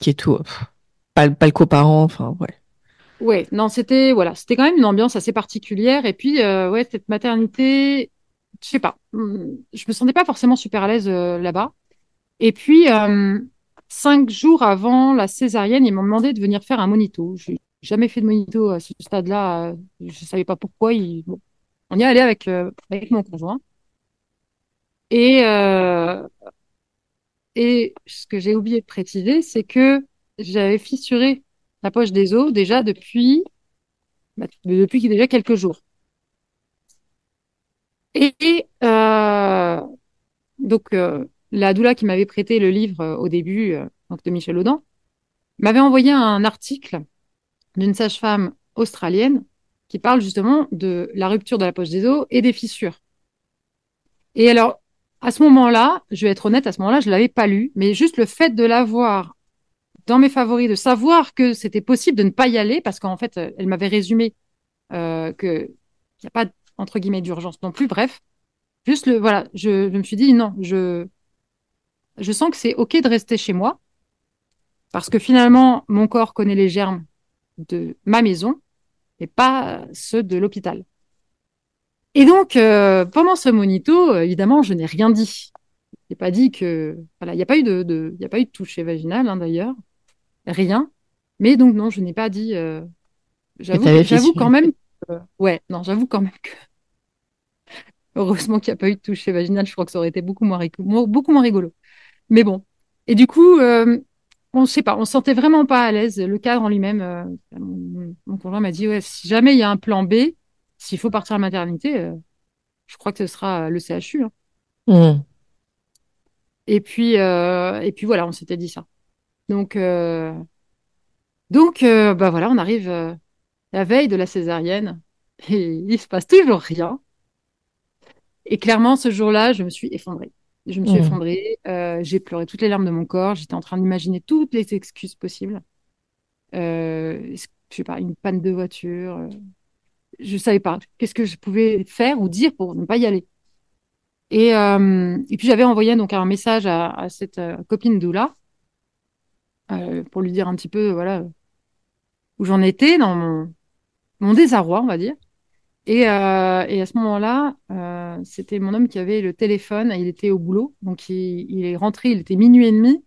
Qui est tout. Pas, le coparent, enfin, ouais. Ouais, non, c'était voilà, c'était quand même une ambiance assez particulière. Et puis, euh, ouais, cette maternité, je sais pas, hmm, je me sentais pas forcément super à l'aise euh, là-bas. Et puis, euh, cinq jours avant la césarienne, ils m'ont demandé de venir faire un monito. J'ai jamais fait de monito à ce stade-là. je savais pas pourquoi. on y est allé avec avec mon conjoint. Et et ce que j'ai oublié de préciser, c'est que j'avais fissuré la poche des os déjà depuis, bah, depuis déjà quelques jours. Et euh, donc, euh, la doula qui m'avait prêté le livre euh, au début, donc de Michel Audin, m'avait envoyé un article d'une sage-femme australienne qui parle justement de la rupture de la poche des os et des fissures. Et alors, à ce moment-là, je vais être honnête, à ce moment-là, je l'avais pas lu, mais juste le fait de l'avoir dans mes favoris, de savoir que c'était possible de ne pas y aller, parce qu'en fait, elle m'avait résumé euh, que il n'y a pas entre guillemets d'urgence non plus. Bref, juste le voilà, je, je me suis dit non, je je sens que c'est ok de rester chez moi, parce que finalement, mon corps connaît les germes de ma maison et pas ceux de l'hôpital. Et donc, euh, pendant ce monito, euh, évidemment, je n'ai rien dit. Je n'ai pas dit que, voilà, il n'y a pas eu de, de il y a pas eu de toucher vaginal, hein, d'ailleurs, rien. Mais donc non, je n'ai pas dit. Euh, j'avoue, j'avoue quand même. ouais, non, j'avoue quand même que. Heureusement qu'il n'y a pas eu de toucher vaginal. Je crois que ça aurait été beaucoup moins, rigolo, beaucoup moins rigolo. Mais bon. Et du coup, on ne sait pas, on se sentait vraiment pas à l'aise. Le cadre en lui-même, mon, mon conjoint m'a dit ouais, si jamais il y a un plan B, s'il faut partir à la maternité, euh, je crois que ce sera le CHU. Hein. Hmm. Et puis, euh, et puis voilà, on s'était dit ça. Donc, euh, donc, bah voilà, on arrive la veille de la césarienne et il se passe toujours rien. Et clairement, ce jour-là, je me suis effondrée. Je me suis Mmh. effondrée. euh, j'ai pleuré toutes les larmes de mon corps. J'étais en train d'imaginer toutes les excuses possibles. Euh, je sais pas, une panne de voiture. Je savais pas qu'est-ce que je pouvais faire ou dire pour ne pas y aller. Et, euh, puis j'avais envoyé donc un message à, cette euh, copine Doula euh, pour lui dire un petit peu voilà où j'en étais dans mon, désarroi, on va dire. Et, à ce moment-là, c'était mon homme qui avait le téléphone. Il était au boulot, donc il, il est rentré. Il était minuit et demi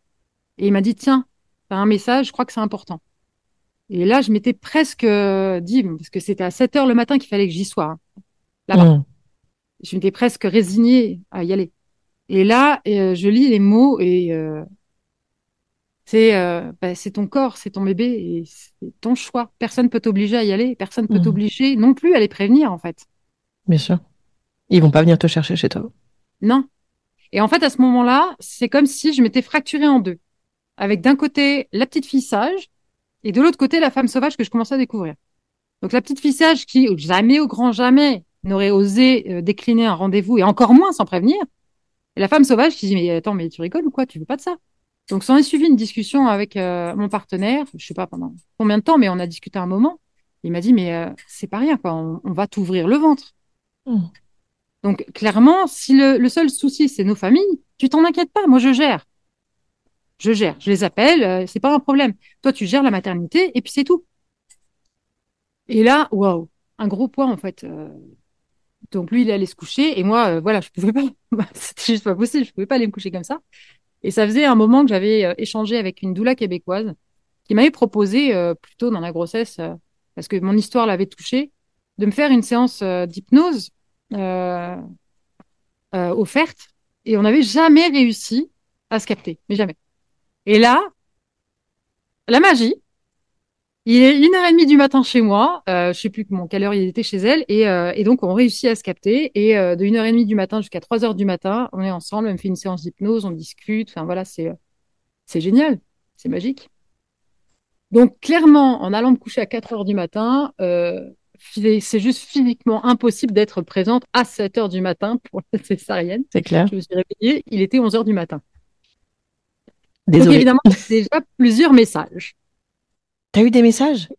et il m'a dit tiens, t'as un message, je crois que c'est important. Et là, je m'étais presque euh, dit, parce que c'était à 7 heures le matin qu'il fallait que j'y sois, hein, là-bas. Mmh. Je m'étais presque résignée à y aller. Et là, euh, je lis les mots et euh, c'est euh, bah, c'est ton corps, c'est ton bébé et c'est ton choix. Personne peut t'obliger à y aller. Personne peut Mhm. t'obliger non plus à les prévenir, en fait. Bien sûr. Ils vont pas venir te chercher chez toi. Non. Et en fait, à ce moment-là, c'est comme si je m'étais fracturée en deux. Avec d'un côté la petite fille sage et de l'autre côté la femme sauvage que je commençais à découvrir. Donc la petite fille sage qui, jamais au grand jamais, n'aurait osé euh, décliner un rendez-vous et encore moins sans prévenir. Et la femme sauvage qui dit, mais attends, mais tu rigoles ou quoi? Tu veux pas de ça? Donc, s'en est suivi une discussion avec euh, mon partenaire, je sais pas pendant combien de temps, mais on a discuté un moment. Il m'a dit, mais euh, c'est pas rien, quoi. On, on va t'ouvrir le ventre. Mmh. Donc, clairement, si le, le seul souci, c'est nos familles, tu t'en inquiètes pas. Moi, je gère. Je gère. Je les appelle. euh, c'est pas un problème. Toi, tu gères la maternité et puis c'est tout. Et là, waouh, un gros poids, en fait. euh. Donc, lui, il allait se coucher et moi, euh, voilà, je pouvais pas. C'était juste pas possible. Je pouvais pas aller me coucher comme ça. Et ça faisait un moment que j'avais échangé avec une doula québécoise qui m'avait proposé, euh, plus tôt dans la grossesse, parce que mon histoire l'avait touchée, de me faire une séance d'hypnose offerte. Et on n'avait jamais réussi à se capter, mais jamais. Et là, la magie. Il est une heure et demie du matin chez moi. Euh, je sais plus comment, quelle heure il était chez elle. Et, euh, et donc, on réussit à se capter. Et euh, de une heure et demie du matin jusqu'à trois heures du matin, on est ensemble. Elle me fait une séance d'hypnose, on discute. Enfin, voilà, c'est, euh, c'est génial. C'est magique. Donc, clairement, en allant me coucher à 4 heures du matin, c'est juste physiquement impossible d'être présente à 7 heures du matin pour la césarienne. C'est clair. Je me suis réveillée, il était 11 heures du matin. Donc, Désolée. évidemment, déjà plusieurs messages. T'as eu des messages?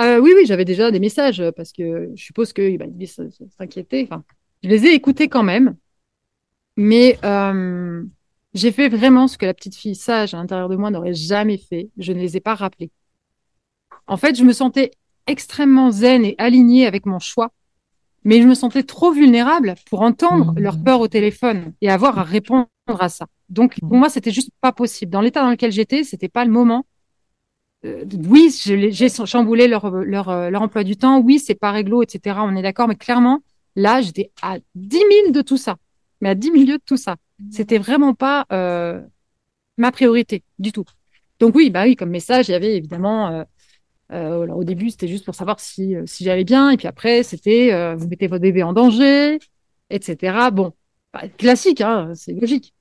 Euh, oui, oui, j'avais déjà des messages euh, parce que je suppose que bah, s- s'inquiétaient. Enfin, je les ai écoutés quand même, mais euh, j'ai fait vraiment ce que la petite fille sage à l'intérieur de moi n'aurait jamais fait. Je ne les ai pas rappelés. En fait, je me sentais extrêmement zen et alignée avec mon choix, mais je me sentais trop vulnérable pour entendre Mhm. leur peur au téléphone et avoir à répondre à ça. Donc, pour moi, c'était juste pas possible. Dans l'état dans lequel j'étais, c'était pas le moment. Euh, oui, j'ai chamboulé leur, leur, euh, leur emploi du temps. Oui, c'est pas réglo, etc. On est d'accord, mais clairement, là, j'étais à 10 000 de tout ça. Mais à 10 000 de tout ça. C'était vraiment pas euh, ma priorité du tout. Donc oui, bah oui, comme message, il y avait évidemment. euh, alors, au début, c'était juste pour savoir si, si j'allais bien. Et puis après, c'était vous mettez votre bébé en danger, etc. Bon, bah, classique, hein, c'est logique.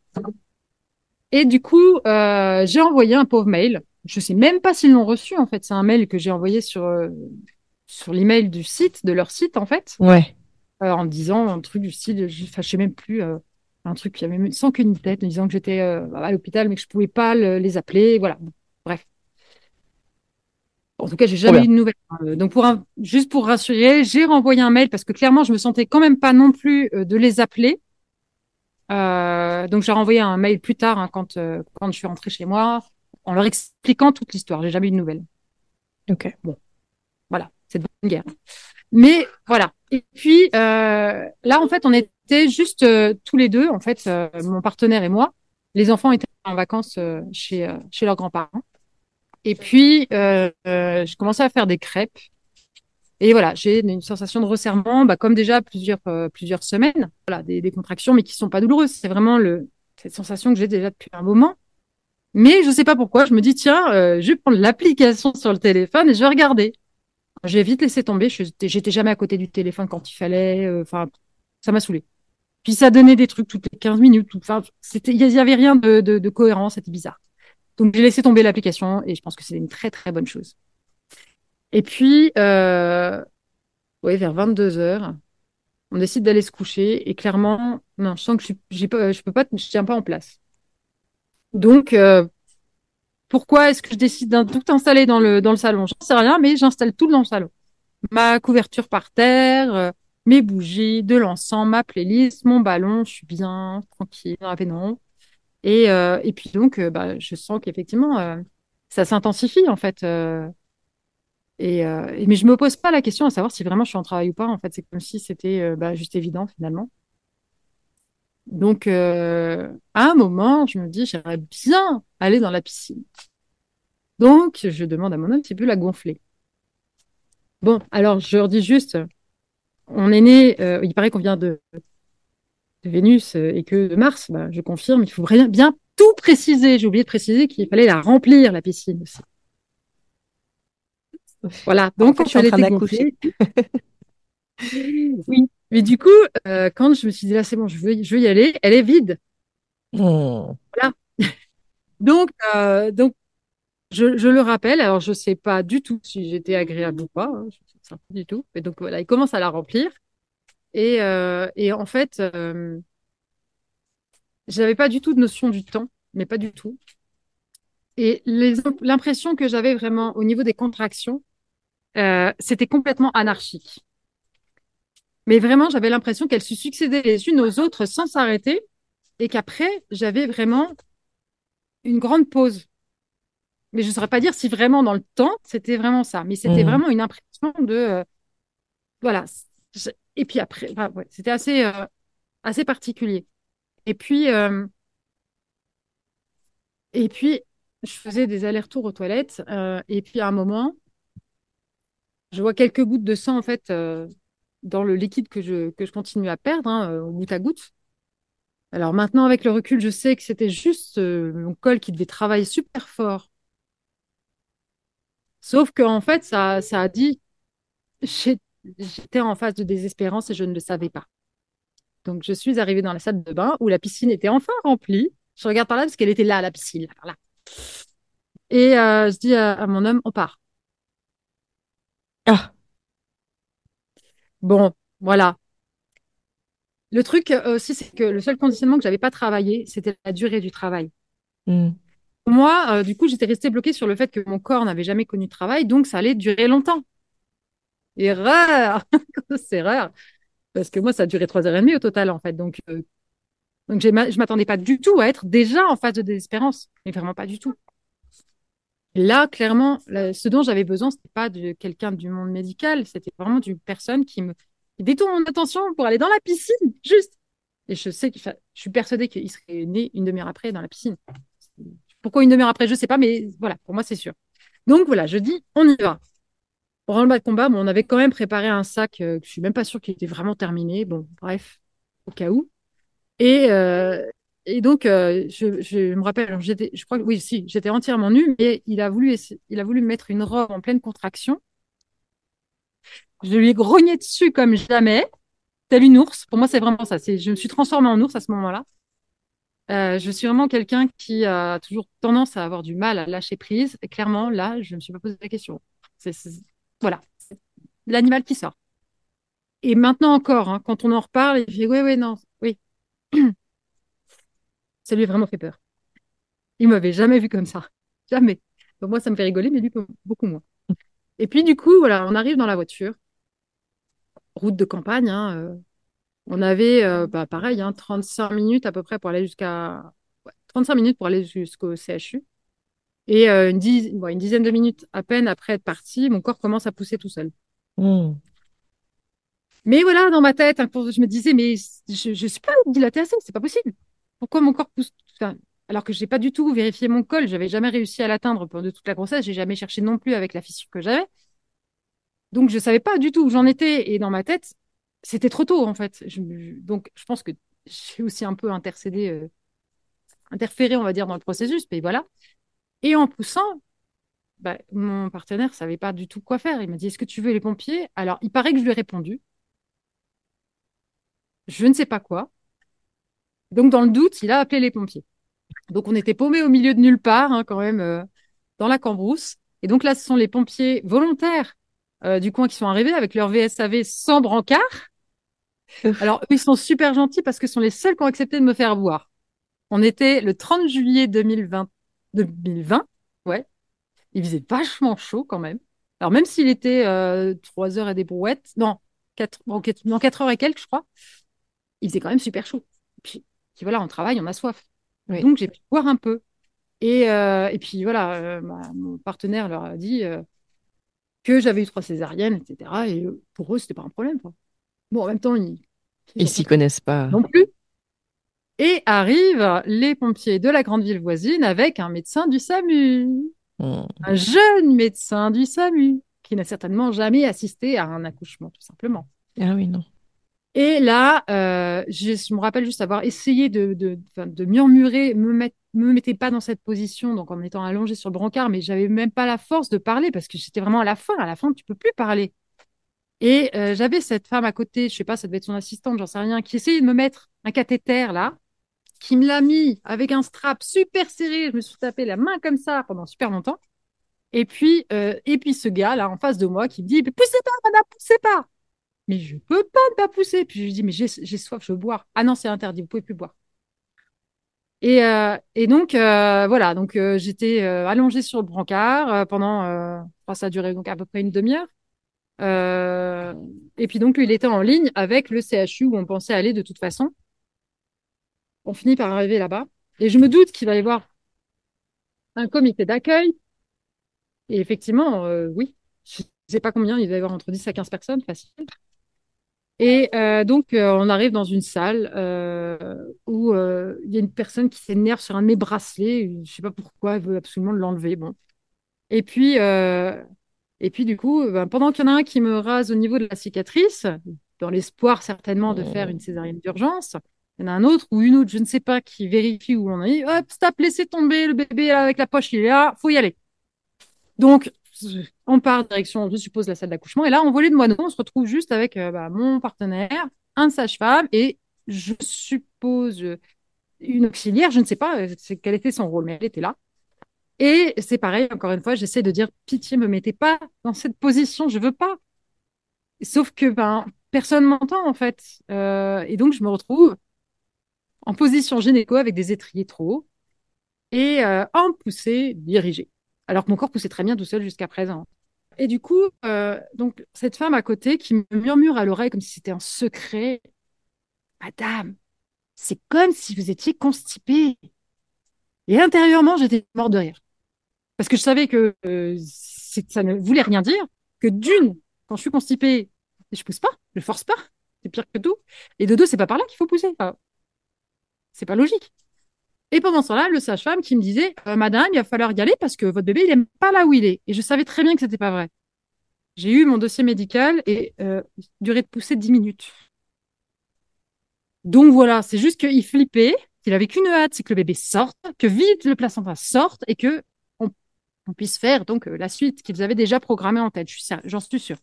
Et du coup, euh, j'ai envoyé un pauvre mail. Je sais même pas s'ils l'ont reçu, en fait. C'est un mail que j'ai envoyé sur, euh, sur l'email du site, de leur site, en fait, Ouais. euh, en disant un truc du style, je, je sais même plus, un truc qui avait même- sans queue ni tête, en disant que j'étais à l'hôpital, mais que je pouvais pas le- les appeler. Voilà. Bref. En tout cas, j'ai jamais eu de nouvelles. Donc, pour un- juste pour rassurer, j'ai renvoyé un mail parce que clairement, je me sentais quand même pas non plus de les appeler. Euh, donc, j'ai renvoyé un mail plus tard hein, quand, euh, quand je suis rentrée chez moi en leur expliquant toute l'histoire. J'ai jamais eu de nouvelles. Ok. Voilà, c'est une guerre. Mais voilà. Et puis euh, là, en fait, on était juste euh, tous les deux, en fait, euh, mon partenaire et moi. Les enfants étaient en vacances euh, chez euh, chez leurs grands-parents. Et puis, euh, euh, j'ai commencé à faire des crêpes. Et voilà, j'ai une sensation de resserrement, bah, comme déjà plusieurs euh, plusieurs semaines. Voilà, des, des contractions, mais qui sont pas douloureuses. C'est vraiment le cette sensation que j'ai déjà depuis un moment. Mais je sais pas pourquoi, je me dis tiens, euh, je vais prendre l'application sur le téléphone et je vais regarder. J'ai vite laissé tomber. J'étais jamais à côté du téléphone quand il fallait. euh, Enfin, ça m'a saoulé. Puis ça donnait des trucs toutes les 15 minutes. Enfin, il y avait rien de, de, de cohérent. C'était bizarre. Donc j'ai laissé tomber l'application et je pense que c'est une très très bonne chose. Et puis, euh, vers 22 heures, On décide d'aller se coucher et clairement, non, je sens que je, pas, je tiens pas en place. Donc, euh, pourquoi est-ce que je décide de tout installer dans le, dans le salon? J'en sais rien, mais j'installe tout dans le salon. Ma couverture par terre, euh, mes bougies, de l'encens, ma playlist, mon ballon, je suis bien, tranquille, dans. Et, euh, et puis donc, bah, je sens qu'effectivement, ça s'intensifie en fait. Euh, et, mais je me pose pas la question à savoir si vraiment je suis en travail ou pas. En fait, c'est comme si c'était euh, bah, juste évident finalement. Donc, euh, à un moment, je me dis, j'aimerais bien aller dans la piscine. Donc, je demande à mon homme s'il peut la gonfler. Bon, alors, je leur dis juste, on est né, il paraît qu'on vient de, Vénus et que de Mars. Bah, je confirme, il faut bien, bien tout préciser. J'ai oublié de préciser qu'il fallait la remplir, la piscine aussi. Voilà, donc fait, je suis en train d'accoucher. oui, mais du coup, euh, quand je me suis dit là, c'est bon, je veux, je veux y aller, elle est vide. Hmm. Donc, euh, donc je, je le rappelle, alors je sais pas du tout si j'étais agréable ou pas, hein, je sais pas du tout. Mais donc voilà, il commence à la remplir. Et, euh, et en fait, euh, j'avais pas du tout de notion du temps, mais pas du tout. Et l'impression que j'avais vraiment au niveau des contractions, euh, c'était complètement anarchique. Mais vraiment, j'avais l'impression qu'elles se succédaient les unes aux autres sans s'arrêter et qu'après, j'avais vraiment une grande pause. Mais je ne saurais pas dire si vraiment dans le temps, c'était vraiment ça. Mais c'était Mhm. vraiment une impression de... euh, voilà. Je- Et puis après, ouais, c'était assez, euh, assez particulier. Et puis, et puis, je faisais des allers-retours aux toilettes. euh, et puis, à un moment, je vois quelques gouttes de sang, en fait, euh, dans le liquide que je, que continue à perdre, hein, euh, goutte à goutte. Alors maintenant, avec le recul, je sais que c'était juste euh, mon col qui devait travailler super fort. Sauf qu'en fait, ça, a dit, j'étais en phase de désespérance et je ne le savais pas. Donc, je suis arrivée dans la salle de bain où la piscine était enfin remplie. Je regarde par là parce qu'elle était là, la piscine. Et je dis à mon homme, on part. Ah, Bon, voilà. Le truc euh, aussi, c'est que le seul conditionnement que j'avais pas travaillé, c'était la durée du travail. hmm. Moi, euh, du coup, j'étais restée bloquée sur le fait que mon corps n'avait jamais connu de travail, donc ça allait durer longtemps. Erreur! C'est erreur! Parce que moi, ça a duré trois heures et demie au total, en fait. Donc, euh, donc je m'attendais pas du tout à être déjà en phase de désespérance. Mais vraiment pas du tout. Là, clairement, ce dont j'avais besoin, c'était pas de quelqu'un du monde médical, c'était vraiment d'une personne qui me détourne mon attention pour aller dans la piscine, juste. Et je sais que, je suis persuadée qu'il serait né une demi-heure après dans la piscine. Pourquoi une demi-heure après, je sais pas, mais voilà, pour moi, c'est sûr. Donc voilà, je dis, on y va. Pour le bas de combat, bon, on avait quand même préparé un sac euh, que je suis même pas sûre qu'il était vraiment terminé. Bon, bref, au cas où. Et, euh, et donc, euh, je, me rappelle, je crois que oui, si, j'étais entièrement nue, mais il a voulu, il a voulu me mettre une robe en pleine contraction. Je lui ai grogné dessus comme jamais, tel une ours? Pour moi, c'est vraiment ça. Je me suis transformée en ours à ce moment-là. Euh, je suis vraiment quelqu'un qui a toujours tendance à avoir du mal à lâcher prise. Et clairement, là, je ne me suis pas posé la question. Voilà, c'est l'animal qui sort. Et maintenant encore, hein, quand on en reparle, il fait, oui, oui, non, oui. Ça lui a vraiment fait peur. Il m'avait jamais vu comme ça. Jamais. Donc moi, ça me fait rigoler, mais lui, beaucoup moins. Et puis, du coup, voilà, on arrive dans la voiture. Route de campagne, hein, euh, on avait, euh, bah, pareil, hein, 35 minutes à peu près pour aller jusqu'à... ouais, 35 minutes pour aller jusqu'au CHU. Et euh, une, diz- ouais, une dizaine de minutes à peine après être parti, mon corps commence à pousser tout seul. Hmm. Mais voilà, dans ma tête, hein, je me disais, mais je, je suis pas dilatée assez, c'est pas possible. Pourquoi mon corps pousse alors que j'ai pas du tout vérifié mon col, j'avais jamais réussi à l'atteindre pendant toute la grossesse, j'ai jamais cherché non plus avec la fissure que j'avais. Donc je savais pas du tout où j'en étais et dans ma tête, c'était trop tôt en fait. Je donc je pense que j'ai aussi un peu intercédé, euh, interféré, on va dire, dans le processus, mais voilà. Et en poussant, bah, mon partenaire savait pas du tout quoi faire. Il m'a dit, est-ce que tu veux les pompiers? Alors il paraît que je lui ai répondu. je ne sais pas quoi. Donc, dans le doute, il a appelé les pompiers. Donc, on était paumés au milieu de nulle part, hein, quand même, euh, dans la cambrousse. Et donc là, ce sont les pompiers volontaires euh, du coin qui sont arrivés avec leur VSAV sans brancard. Alors, eux, ils sont super gentils parce que ce sont les seuls qui ont accepté de me faire boire. On était le 30 juillet 2020, 2020, ouais. Il faisait vachement chaud quand même. Alors, même s'il était euh, 3 heures et des brouettes, non, 4, bon, 4, non, 4 heures et quelques, je crois, il faisait quand même super chaud. Puis voilà, on travaille, on a soif. Oui. Donc, j'ai pu boire un peu. Et, euh, et puis voilà, euh, ma- mon partenaire leur a dit euh, que j'avais eu trois césariennes, etc. Et pour eux, c'était pas un problème. quoi. Bon, en même temps, ils Ils s'y connaissent pas. non plus. Et arrivent les pompiers de la grande ville voisine avec un médecin du SAMU, Hmm. un jeune médecin du SAMU, qui n'a certainement jamais assisté à un accouchement, tout simplement. Ah oui, non. Et là, euh, je, me rappelle juste avoir essayé de, de, de murmurer, me mettre, me mettez pas dans cette position, donc en étant allongée sur le brancard, mais j'avais même pas la force de parler parce que j'étais vraiment à la fin. À la fin, tu peux plus parler. Et euh, j'avais cette femme à côté, je sais pas, ça devait être son assistante, j'en sais rien, qui essayait de me mettre un cathéter là, qui me l'a mis avec un strap super serré. Je me suis tapé la main comme ça pendant super longtemps. Et puis, euh, et puis ce gars là en face de moi qui me dit, poussez pas, madame, poussez pas. Mais je peux pas ne pas pousser. Puis je lui dis, mais j'ai soif, je veux boire. Ah non, c'est interdit, vous pouvez plus boire. Et, euh, et donc, euh, voilà, donc euh, j'étais allongée sur le brancard pendant, enfin, ça a duré donc à peu près une demi-heure. Et puis donc, il était en ligne avec le CHU où on pensait aller de toute façon. On finit par arriver là-bas. Et je me doute qu'il va y avoir un comité d'accueil. Et effectivement, oui, je sais pas combien, il va y avoir entre 10 à 15 personnes, facile. Et euh, donc, euh, on arrive dans une salle euh, où il y a une personne qui s'énerve sur un de mes bracelets. Je sais pas pourquoi, elle veut absolument l'enlever. Bon. Et puis, et puis du coup, ben, pendant qu'il y en a un qui me rase au niveau de la cicatrice, dans l'espoir certainement de faire une césarienne d'urgence, il y en a un autre ou une autre, je ne sais pas, qui vérifie où on est. Hop, stop, laissez tomber le bébé là, avec la poche, il est là, faut y aller. Donc, on part direction, je suppose, la salle d'accouchement. Et là, en volée de moineau, on se retrouve juste avec euh, bah, mon partenaire, un sage-femme et je suppose une auxiliaire. Je ne sais pas euh, quel était son rôle, mais elle était là. Et c'est pareil, encore une fois, j'essaie de dire pitié, me mettez pas dans cette position, je veux pas. Sauf que ben, personne m'entend en fait. Euh, et donc, je me retrouve en position gynéco avec des étriers trop hauts et en poussée dirigée. Alors que mon corps poussait très bien tout seul jusqu'à présent. Et du coup, euh, donc cette femme à côté qui me murmure à l'oreille comme si c'était un secret, Madame, c'est comme si vous étiez constipée. Et intérieurement, j'étais morte de rire. Parce que je savais que euh, ça ne voulait rien dire, que d'une, quand je suis constipée, je pousse pas, je force pas, c'est pire que tout. Et de deux, c'est pas par là qu'il faut pousser. Enfin, c'est pas logique. Et pendant ce temps-là, le sage-femme qui me disait, Euh, Madame, il va falloir y aller parce que votre bébé, il aime pas là où il est. Et je savais très bien que c'était pas vrai. J'ai eu mon dossier médical et euh, durée de poussée 10 minutes. Donc voilà, c'est juste qu'il flippait, qu'il avait qu'une hâte, c'est que le bébé sorte, que vite le placenta sorte et que on, puisse faire donc euh, la suite qu'ils avaient déjà programmée en tête. J'en suis sûre.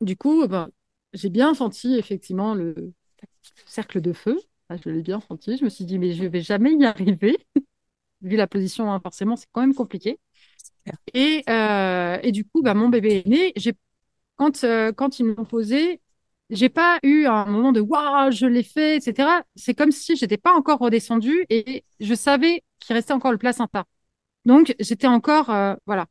Du coup, ben, j'ai bien senti effectivement le cercle de feu. Ah, Je l'ai bien senti. Je me suis dit, mais je vais jamais y arriver. Vu la position, hein, forcément, c'est quand même compliqué. Et, euh, et du coup, bah, mon bébé est né. J'ai, quand, euh, quand ils me l'ont posé, j'ai pas eu un moment de waouh, je l'ai fait, etc. C'est comme si j'étais pas encore redescendue et je savais qu'il restait encore le placenta. Donc, j'étais encore, euh, voilà.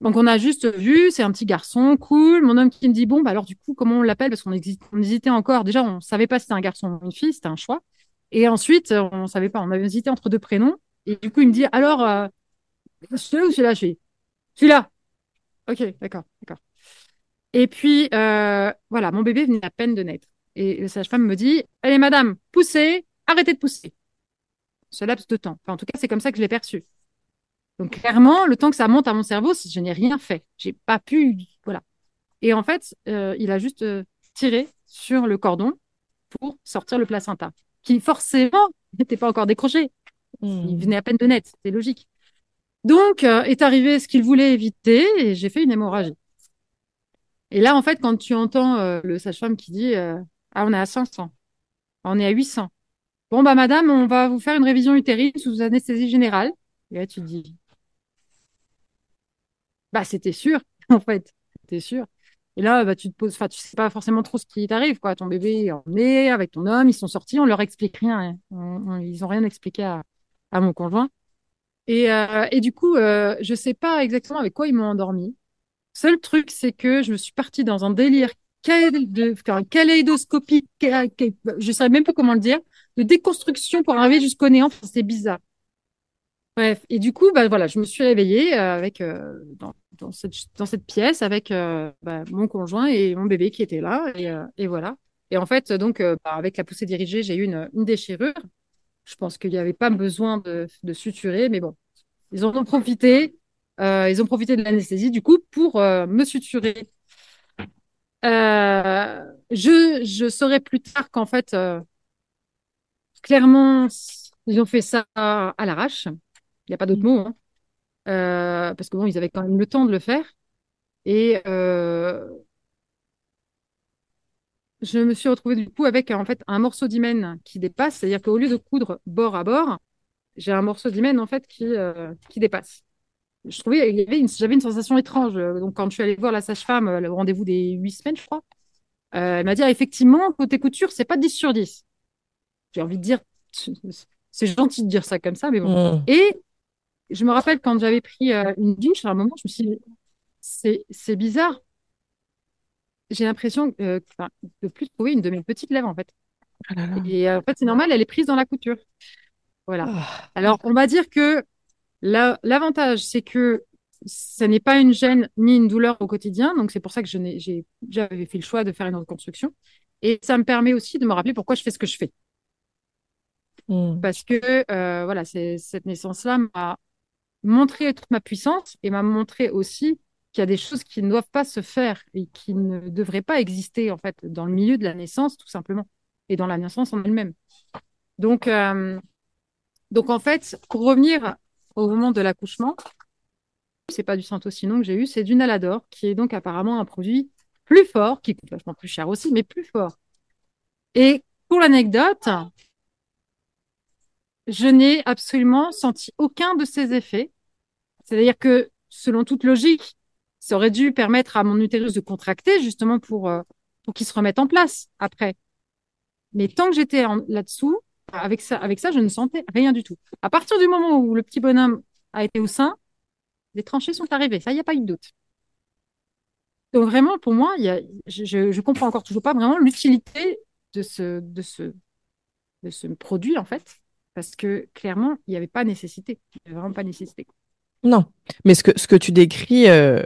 Donc, on a juste vu, c'est un petit garçon, cool. Mon homme qui me dit, bon, bah alors, du coup, comment on l'appelle? Parce qu'on hési- on hésitait encore. Déjà, on savait pas si c'était un garçon ou une fille, c'était un choix. Et ensuite, euh, on savait pas, on avait hésité entre deux prénoms. Et du coup, il me dit, alors, euh, celui-là ou celui-là? Je fais, celui-là. Ok, d'accord, d'accord. Et puis, euh, voilà, mon bébé venait à peine de naître. Et le sage-femme me dit, allez, madame, poussez, arrêtez de pousser. Ce laps de temps. Enfin, en tout cas, c'est comme ça que je l'ai perçu. Donc, clairement, le temps que ça monte à mon cerveau, je n'ai rien fait. J'ai pas pu, voilà. Et en fait, euh, il a juste euh, tiré sur le cordon pour sortir le placenta, qui forcément n'était pas encore décroché. Il venait à peine de naître, c'est logique. Donc, euh, est arrivé ce qu'il voulait éviter et j'ai fait une hémorragie. Et là, en fait, quand tu entends le sage-femme qui dit Ah, on est à 500, on est à 800. Bon, bah, madame, on va vous faire une révision utérine sous anesthésie générale. Et là, tu te dis Bah, c'était sûr, en fait, c'était sûr. Et là, bah, tu te poses, enfin, tu sais pas forcément trop ce qui t'arrive, quoi. Ton bébé est emmené avec ton homme, ils sont sortis, on leur explique rien. hein. ils ont rien expliqué à, à mon conjoint. Et, euh, et du coup, euh, je sais pas exactement avec quoi ils m'ont endormi. Seul truc, c'est que je me suis partie dans un délire kaléidoscopique, je sais même pas comment le dire, de déconstruction pour arriver jusqu'au néant. C'est bizarre. Bref, et du coup, bah, voilà, je me suis réveillée euh, avec, euh, dans, cette, pièce avec euh, bah, mon conjoint et mon bébé qui étaient là. Et, voilà. Et en fait, donc, bah, avec la poussée dirigée, j'ai eu une, déchirure. Je pense qu'il n'y avait pas besoin de, suturer, mais bon, ils ont profité. Ils ont profité de l'anesthésie, du coup, pour me suturer. Je, saurais plus tard qu'en fait, clairement, ils ont fait ça à l'arrache. Il n'y a pas d'autre mot, hein. Euh, parce que bon, ils avaient quand même le temps de le faire. Et euh, je me suis retrouvée du coup avec en fait un morceau d'hymen qui dépasse, c'est-à-dire qu'au lieu de coudre bord à bord, j'ai un morceau d'hymen en fait qui, euh, qui dépasse. Je trouvais, j'avais une sensation étrange. Donc quand je suis allée voir la sage-femme, le rendez-vous des huit semaines, je crois, elle m'a dit ah, effectivement, côté couture, c'est pas 10 sur 10. J'ai envie de dire, c'est gentil de dire ça comme ça, mais bon. Mm. Et je me rappelle quand j'avais pris euh, une douche, à un moment, je me suis dit, c'est, c'est bizarre. J'ai l'impression euh, de plus trouver une de mes petites lèvres, en fait. Ah là là. Et euh, en fait, c'est normal, elle est prise dans la couture. Voilà. Ah. Alors, on va dire que la- l'avantage, c'est que ce n'est pas une gêne ni une douleur au quotidien. Donc, c'est pour ça que je n'ai, j'ai, j'avais fait le choix de faire une reconstruction. Et ça me permet aussi de me rappeler pourquoi je fais ce que je fais. Mm. Parce que, euh, voilà, c'est, cette naissance-là m'a montré toute ma puissance et m'a montré aussi qu'il y a des choses qui ne doivent pas se faire et qui ne devraient pas exister, en fait, dans le milieu de la naissance, tout simplement, et dans la naissance en elle-même. Donc, euh, donc en fait, pour revenir au moment de l'accouchement, c'est pas du Saint-Occinon que j'ai eu, c'est du Nalador, qui est donc apparemment un produit plus fort, qui coûte vachement plus cher aussi, mais plus fort. Et pour l'anecdote, je n'ai absolument senti aucun de ces effets. C'est-à-dire que, selon toute logique, ça aurait dû permettre à mon utérus de contracter, justement pour, euh, pour qu'il se remette en place après. Mais tant que j'étais là-dessous, avec ça, avec ça, je ne sentais rien du tout. À partir du moment où le petit bonhomme a été au sein, les tranchées sont arrivées. Ça, il n'y a pas eu de doute. Donc vraiment, pour moi, je, je comprends encore toujours pas vraiment l'utilité de ce, de ce, de ce produit, en fait, parce que clairement, il n'y avait pas nécessité. Il n'y avait vraiment pas nécessité. Non, mais ce que, ce que tu décris, euh,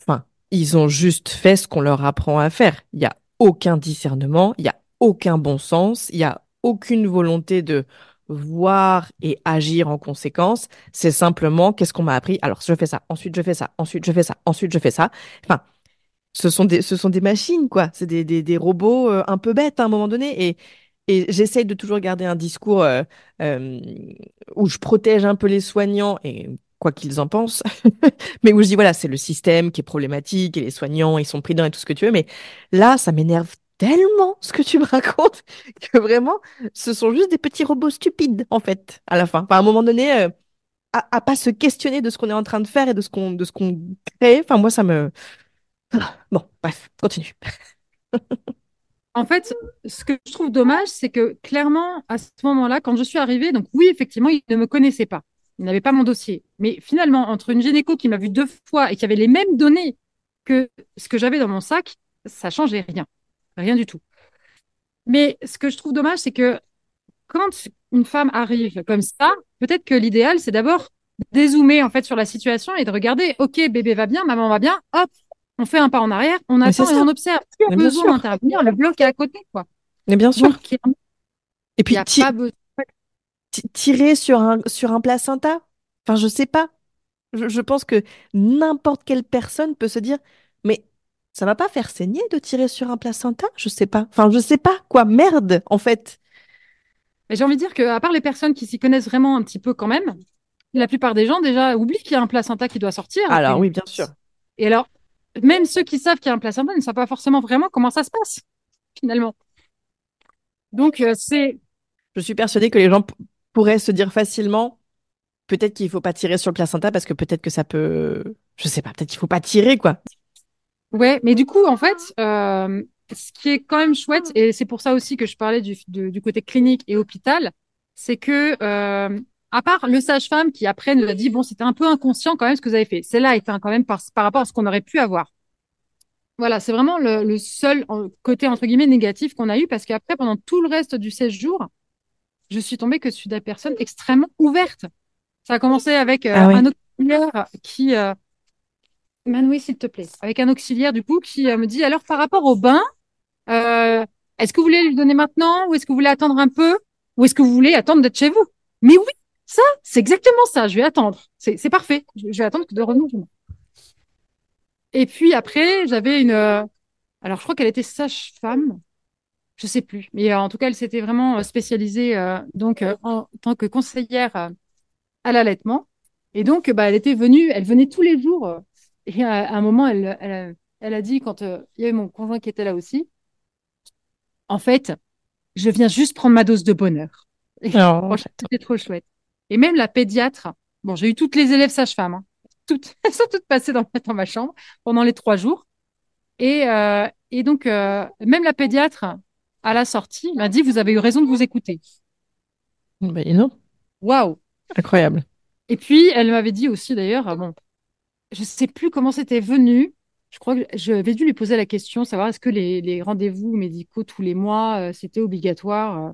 enfin, ils ont juste fait ce qu'on leur apprend à faire. Il n'y a aucun discernement, il n'y a aucun bon sens, il n'y a aucune volonté de voir et agir en conséquence. C'est simplement qu'est-ce qu'on m'a appris? Alors, je fais ça, ensuite je fais ça, ensuite je fais ça, ensuite je fais ça. Enfin, ce sont des, ce sont des machines, quoi. C'est des, des, des robots euh, un peu bêtes à un moment donné. Et, et j'essaye de toujours garder un discours euh, euh, où je protège un peu les soignants et quoi qu'ils en pensent, mais où je dis voilà, c'est le système qui est problématique et les soignants, ils sont pris dans et tout ce que tu veux. Mais là, ça m'énerve tellement ce que tu me racontes que vraiment, ce sont juste des petits robots stupides, en fait, à la fin. Enfin, à un moment donné, euh, à, à pas se questionner de ce qu'on est en train de faire et de ce qu'on de ce qu'on crée. Enfin, moi, ça me. Bon, bref, continue. En fait, ce que je trouve dommage, c'est que clairement, à ce moment-là, quand je suis arrivée, donc oui, effectivement, il ne me connaissait pas. Il n'avait pas mon dossier. Mais finalement, entre une gynéco qui m'a vu deux fois et qui avait les mêmes données que ce que j'avais dans mon sac, ça changeait rien. Rien du tout. Mais ce que je trouve dommage, c'est que quand une femme arrive comme ça, peut-être que l'idéal, c'est d'abord dézoomer en fait sur la situation et de regarder, OK, bébé va bien, maman va bien, hop, on fait un pas en arrière, on attend et ça. on observe. Si on a besoin d'intervenir, le bloc est à côté, quoi. Mais bien sûr. Donc, Et puis, n'y a ti- pas besoin. ti- tirer sur un, sur un placenta, enfin, je sais pas. Je, je pense que n'importe quelle personne peut se dire, mais ça va pas faire saigner de tirer sur un placenta? Je sais pas. Enfin, je sais pas quoi. Merde, en fait. Mais j'ai envie de dire que, à part les personnes qui s'y connaissent vraiment un petit peu quand même, la plupart des gens déjà oublient qu'il y a un placenta qui doit sortir. Alors Et- oui, bien sûr. Et alors, même ceux qui savent qu'il y a un placenta ne savent pas forcément vraiment comment ça se passe, finalement. Donc, euh, c'est Je suis persuadée que les gens p- pourraient se dire facilement, peut-être qu'il faut pas tirer sur le placenta parce que peut-être que ça peut, je sais pas, peut-être qu'il faut pas tirer, quoi. Ouais, mais du coup, en fait, euh, ce qui est quand même chouette, et c'est pour ça aussi que je parlais du, côté clinique et hôpital, c'est que, euh, à part le sage-femme qui après nous a dit, bon, c'était un peu inconscient quand même ce que vous avez fait. Celle-là était quand même par, rapport à ce qu'on aurait pu avoir. Voilà, c'est vraiment le, le seul côté, entre guillemets, négatif qu'on a eu, parce qu'après, pendant tout le reste du 16 jours, je suis tombée que je suis des personnes extrêmement ouvertes. Ça a commencé avec euh, Ah oui. un auxiliaire qui... Euh... Manoui, s'il te plaît. Avec un auxiliaire, du coup, qui euh, me dit, alors, par rapport au bain, euh, est-ce que vous voulez lui donner maintenant ou est-ce que vous voulez attendre un peu ou est-ce que vous voulez attendre d'être chez vous? Mais oui, ça, c'est exactement ça. Je vais attendre. C'est parfait. Je, je vais attendre que de revenir. Et puis après, j'avais une... euh, Alors, je crois qu'elle était sage-femme. Je sais plus. Mais euh, en tout cas, elle s'était vraiment euh, spécialisée euh, donc en tant que conseillère à l'allaitement. Et donc, bah, elle était venue, elle venait tous les jours. et à, un moment, elle, elle, a- elle a dit, quand euh, il y avait mon conjoint qui était là aussi, en fait, je viens juste prendre ma dose de bonheur. Oh, c'était trop chouette. Et même la pédiatre, bon, j'ai eu toutes les élèves sages-femmes, hein. toutes, elles sont toutes passées dans, dans ma chambre pendant les trois jours. Et, euh, et donc, euh, même la pédiatre, à la sortie, m'a dit, vous avez eu raison de vous écouter. bah, dis donc, Waouh! incroyable. Et puis, elle m'avait dit aussi, d'ailleurs, ah bon, je sais plus comment c'était venu. Je crois que j'avais dû lui poser la question, savoir est-ce que les, les rendez-vous médicaux tous les mois, euh, c'était obligatoire. euh.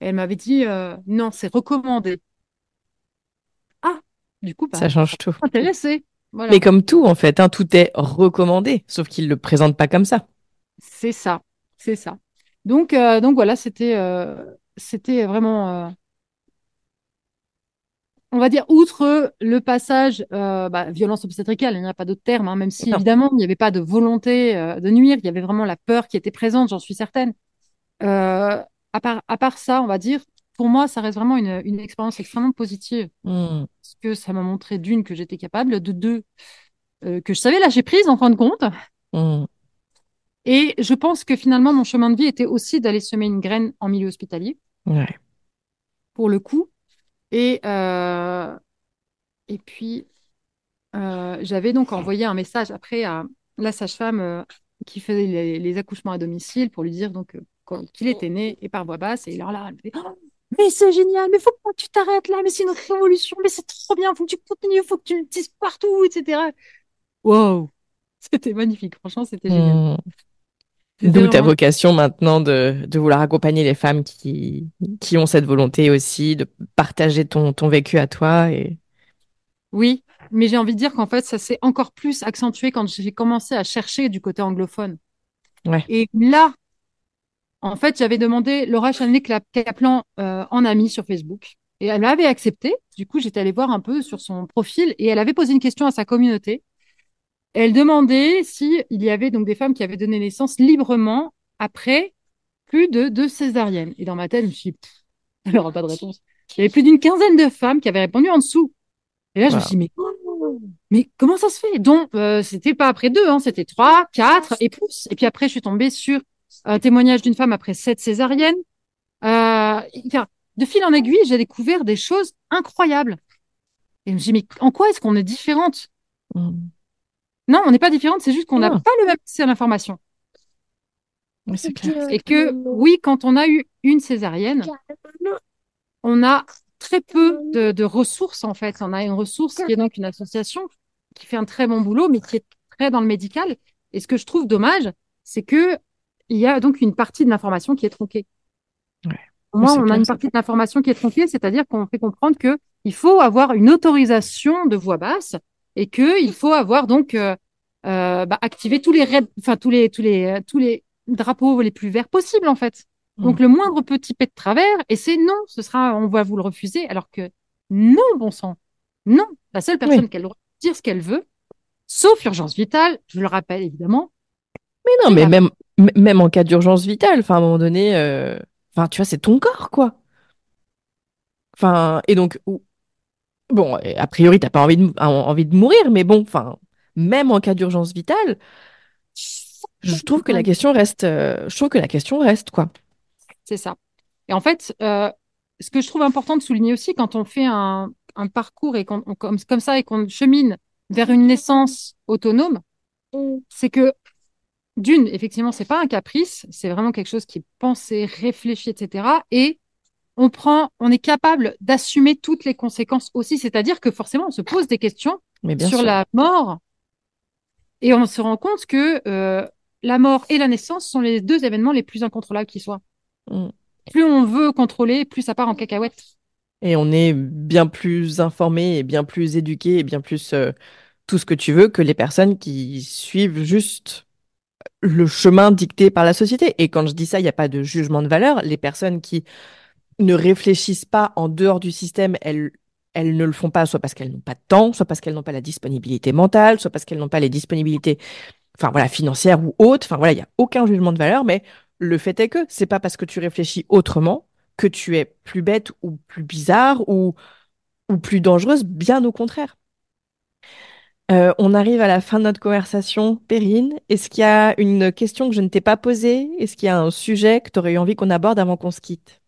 Et elle m'avait dit, euh, non, c'est recommandé. Ah, du coup, bah, Ça change tout. intéressé. Voilà. Mais comme tout, en fait, hein, tout est recommandé, sauf qu'ils le présentent pas comme ça. C'est ça, c'est ça. Donc, euh, donc voilà, c'était euh, c'était vraiment, euh, on va dire, outre le passage bah, violence obstétricale, il n'y a pas d'autre terme, hein, même si évidemment il n'y avait pas de volonté de nuire, il y avait vraiment la peur qui était présente, j'en suis certaine. À part, à part ça, on va dire, pour moi, ça reste vraiment une, une expérience extrêmement positive Hmm. parce que ça m'a montré d'une que j'étais capable, de deux que je savais lâcher prise en fin de compte. Hmm. Et je pense que finalement, mon chemin de vie était aussi d'aller semer une graine en milieu hospitalier, Ouais. pour le coup. Et, euh, et puis, euh, j'avais donc envoyé un message après à la sage-femme euh, qui faisait les, les accouchements à domicile pour lui dire donc qu'il était né et par voix basse. Et alors là, elle me fait Oh, Mais c'est génial, mais faut pas que tu t'arrêtes là, mais c'est une révolution, mais c'est trop bien, faut que tu continues, faut que tu le dises partout, etc. Wow! C'était magnifique, franchement, c'était génial. D'où ta vocation maintenant de, de vouloir accompagner les femmes qui, qui ont cette volonté aussi de partager ton, ton vécu à toi. Et... Oui, mais j'ai envie de dire qu'en fait, ça s'est encore plus accentué quand j'ai commencé à chercher du côté anglophone. Ouais. Et là, en fait, j'avais demandé Laura Chanel-Kaplan euh, en amie sur Facebook. Et elle m'avait accepté. Du coup, j'étais allée voir un peu sur son profil et elle avait posé une question à sa communauté. Elle demandait si il y avait donc des femmes qui avaient donné naissance librement après plus de deux césariennes. Et dans ma tête, je me suis dit, elle n'aura pas de réponse. Il y avait plus d'une quinzaine de femmes qui avaient répondu en dessous. Et là, je me suis dit, mais, comment ça se fait? Donc, euh, c'était pas après deux, hein, c'était trois, quatre et plus. Et puis après, je suis tombée sur un témoignage d'une femme après sept césariennes. Euh, de fil en aiguille, j'ai découvert des choses incroyables. Et je me suis dit, mais en quoi est-ce qu'on est différente? Hmm. Non, on n'est pas différente, c'est juste qu'on n'a Non. pas le même accès à l'information. Oui, c'est clair. Et que, oui, quand on a eu une césarienne, on a très peu de, de ressources, en fait. On a une ressource qui est donc une association qui fait un très bon boulot, mais qui est très dans le médical. Et ce que je trouve dommage, c'est que il y a donc une partie de l'information qui est tronquée. Ouais. Pour moi, Oui, c'est on a une ça. partie de l'information qui est tronquée, c'est-à-dire qu'on fait comprendre que il faut avoir une autorisation de voix basse et que il faut avoir donc euh, euh, bah, activer tous les raids- enfin tous les tous les tous les drapeaux les plus verts possibles en fait. Donc Mm. le moindre petit pet de travers et c'est non, ce sera on va vous le refuser alors que non bon sang. Non, la seule personne Oui. qui a le droit de dire ce qu'elle veut sauf urgence vitale, je le rappelle évidemment. Mais non, mais même, en cas d'urgence vitale, enfin, à un moment donné, euh, enfin, tu vois, c'est ton corps, quoi. Enfin, et donc, bon, a priori, t'as pas envie de, en- envie de mourir, mais bon, enfin, même en cas d'urgence vitale, je trouve que la question reste, euh, je trouve que la question reste, quoi. C'est ça. Et en fait, euh, ce que je trouve important de souligner aussi quand on fait un, un parcours et qu'on comme, comme ça et qu'on chemine vers une naissance autonome, c'est que d'une, effectivement, c'est pas un caprice, c'est vraiment quelque chose qui est pensé, réfléchi, etc. Et on prend, on est capable d'assumer toutes les conséquences aussi, c'est-à-dire que forcément, on se pose des questions sur la mort et on se rend compte que euh, la mort et la naissance sont les deux événements les plus incontrôlables qui soient. Mm. Plus on veut contrôler, plus ça part en cacahuète. Et on est bien plus informé et bien plus éduqué et bien plus euh, tout ce que tu veux que les personnes qui suivent juste le chemin dicté par la société. Et quand je dis ça, il n'y a pas de jugement de valeur. Les personnes qui ne réfléchissent pas en dehors du système, elles, elles ne le font pas soit parce qu'elles n'ont pas de temps, soit parce qu'elles n'ont pas la disponibilité mentale, soit parce qu'elles n'ont pas les disponibilités enfin voilà, financières ou autres. Enfin voilà, il n'y a aucun jugement de valeur, mais le fait est que c'est pas parce que tu réfléchis autrement que tu es plus bête ou plus bizarre ou, ou plus dangereuse, bien au contraire. Euh, on arrive à la fin de notre conversation. Perrine, est-ce qu'il y a une question que je ne t'ai pas posée? Est-ce qu'il y a un sujet que tu aurais eu envie qu'on aborde avant qu'on se quitte?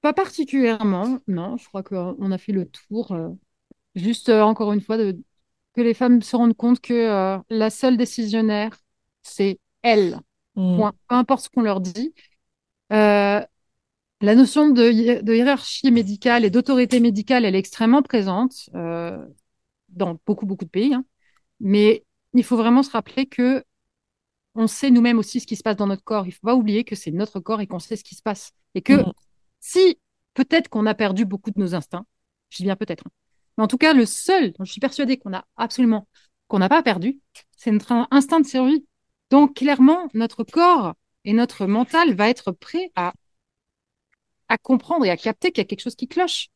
Pas particulièrement, non. Je crois qu'on a fait le tour. Euh, juste, euh, encore une fois, de, que les femmes se rendent compte que la seule décisionnaire, c'est elle. Hmm. Point. Peu importe ce qu'on leur dit. la notion de, hiérarchie médicale et d'autorité médicale, elle est extrêmement présente dans beaucoup, beaucoup de pays. Hein. Mais il faut vraiment se rappeler que on sait nous-mêmes aussi ce qui se passe dans notre corps. Il faut pas oublier que c'est notre corps et qu'on sait ce qui se passe. Et que mm. Si peut-être qu'on a perdu beaucoup de nos instincts, je dis bien peut-être, hein. mais en tout cas, le seul dont je suis persuadée qu'on a absolument, qu'on n'a pas perdu, c'est notre instinct de survie. Donc, clairement, notre corps et notre mental va être prêt à, à comprendre et à capter qu'il y a quelque chose qui cloche.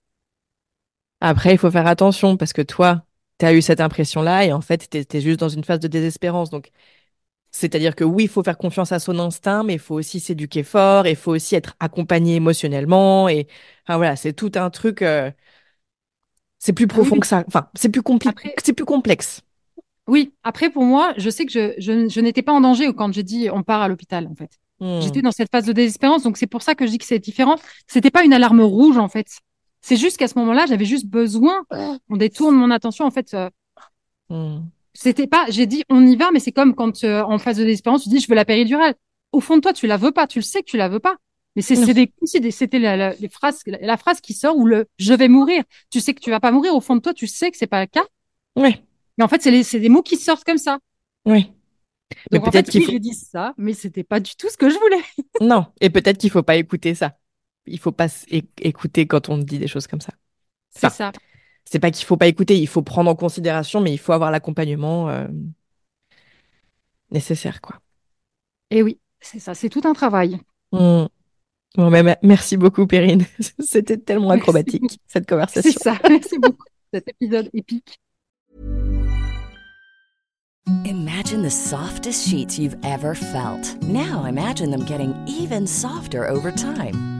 Après, il faut faire attention parce que toi, tu as eu cette impression-là et en fait, tu juste dans une phase de désespérance. Donc, c'est-à-dire que oui, il faut faire confiance à son instinct, mais il faut aussi s'éduquer fort, il faut aussi être accompagné émotionnellement. Et enfin, voilà, c'est tout un truc. Euh, c'est plus profond que ça. Enfin, c'est plus compliqué, c'est plus complexe. Oui, après, pour moi, je sais que je, je, n'étais pas en danger quand j'ai dit on part à l'hôpital, en fait. Hmm. J'étais dans cette phase de désespérance, donc c'est pour ça que je dis que c'est différent. C'était pas une alarme rouge, en fait. C'est juste qu'à ce moment-là, j'avais juste besoin, on détourne mon attention. En fait, euh, hmm. C'était pas, j'ai dit, on y va, mais c'est comme quand euh, en phase de désespérance, tu dis, je veux la péridurale. Au fond de toi, tu la veux pas, tu le sais que tu la veux pas. Mais c'est c'était la, la, les phrases, la, phrase qui sort ou le je vais mourir. Tu sais que tu vas pas mourir. Au fond de toi, tu sais que c'est pas le cas. Oui. Mais en fait, c'est des mots qui sortent comme ça. Oui. mais peut-être qu'il faut... j'ai dit ça, mais c'était pas du tout ce que je voulais. non. Et peut-être qu'il faut pas écouter ça il faut pas écouter quand on dit des choses comme ça. c'est ça. C'est pas qu'il faut pas écouter, il faut prendre en considération, mais il faut avoir l'accompagnement euh, nécessaire, quoi. Et oui, c'est ça, c'est tout un travail. Mmh. Bon, merci beaucoup, Perrine. C'était tellement acrobatique, cette conversation. C'est ça, merci beaucoup. Cet épisode épique. Imagine the softest sheets you've ever felt. Now imagine them getting even softer over time.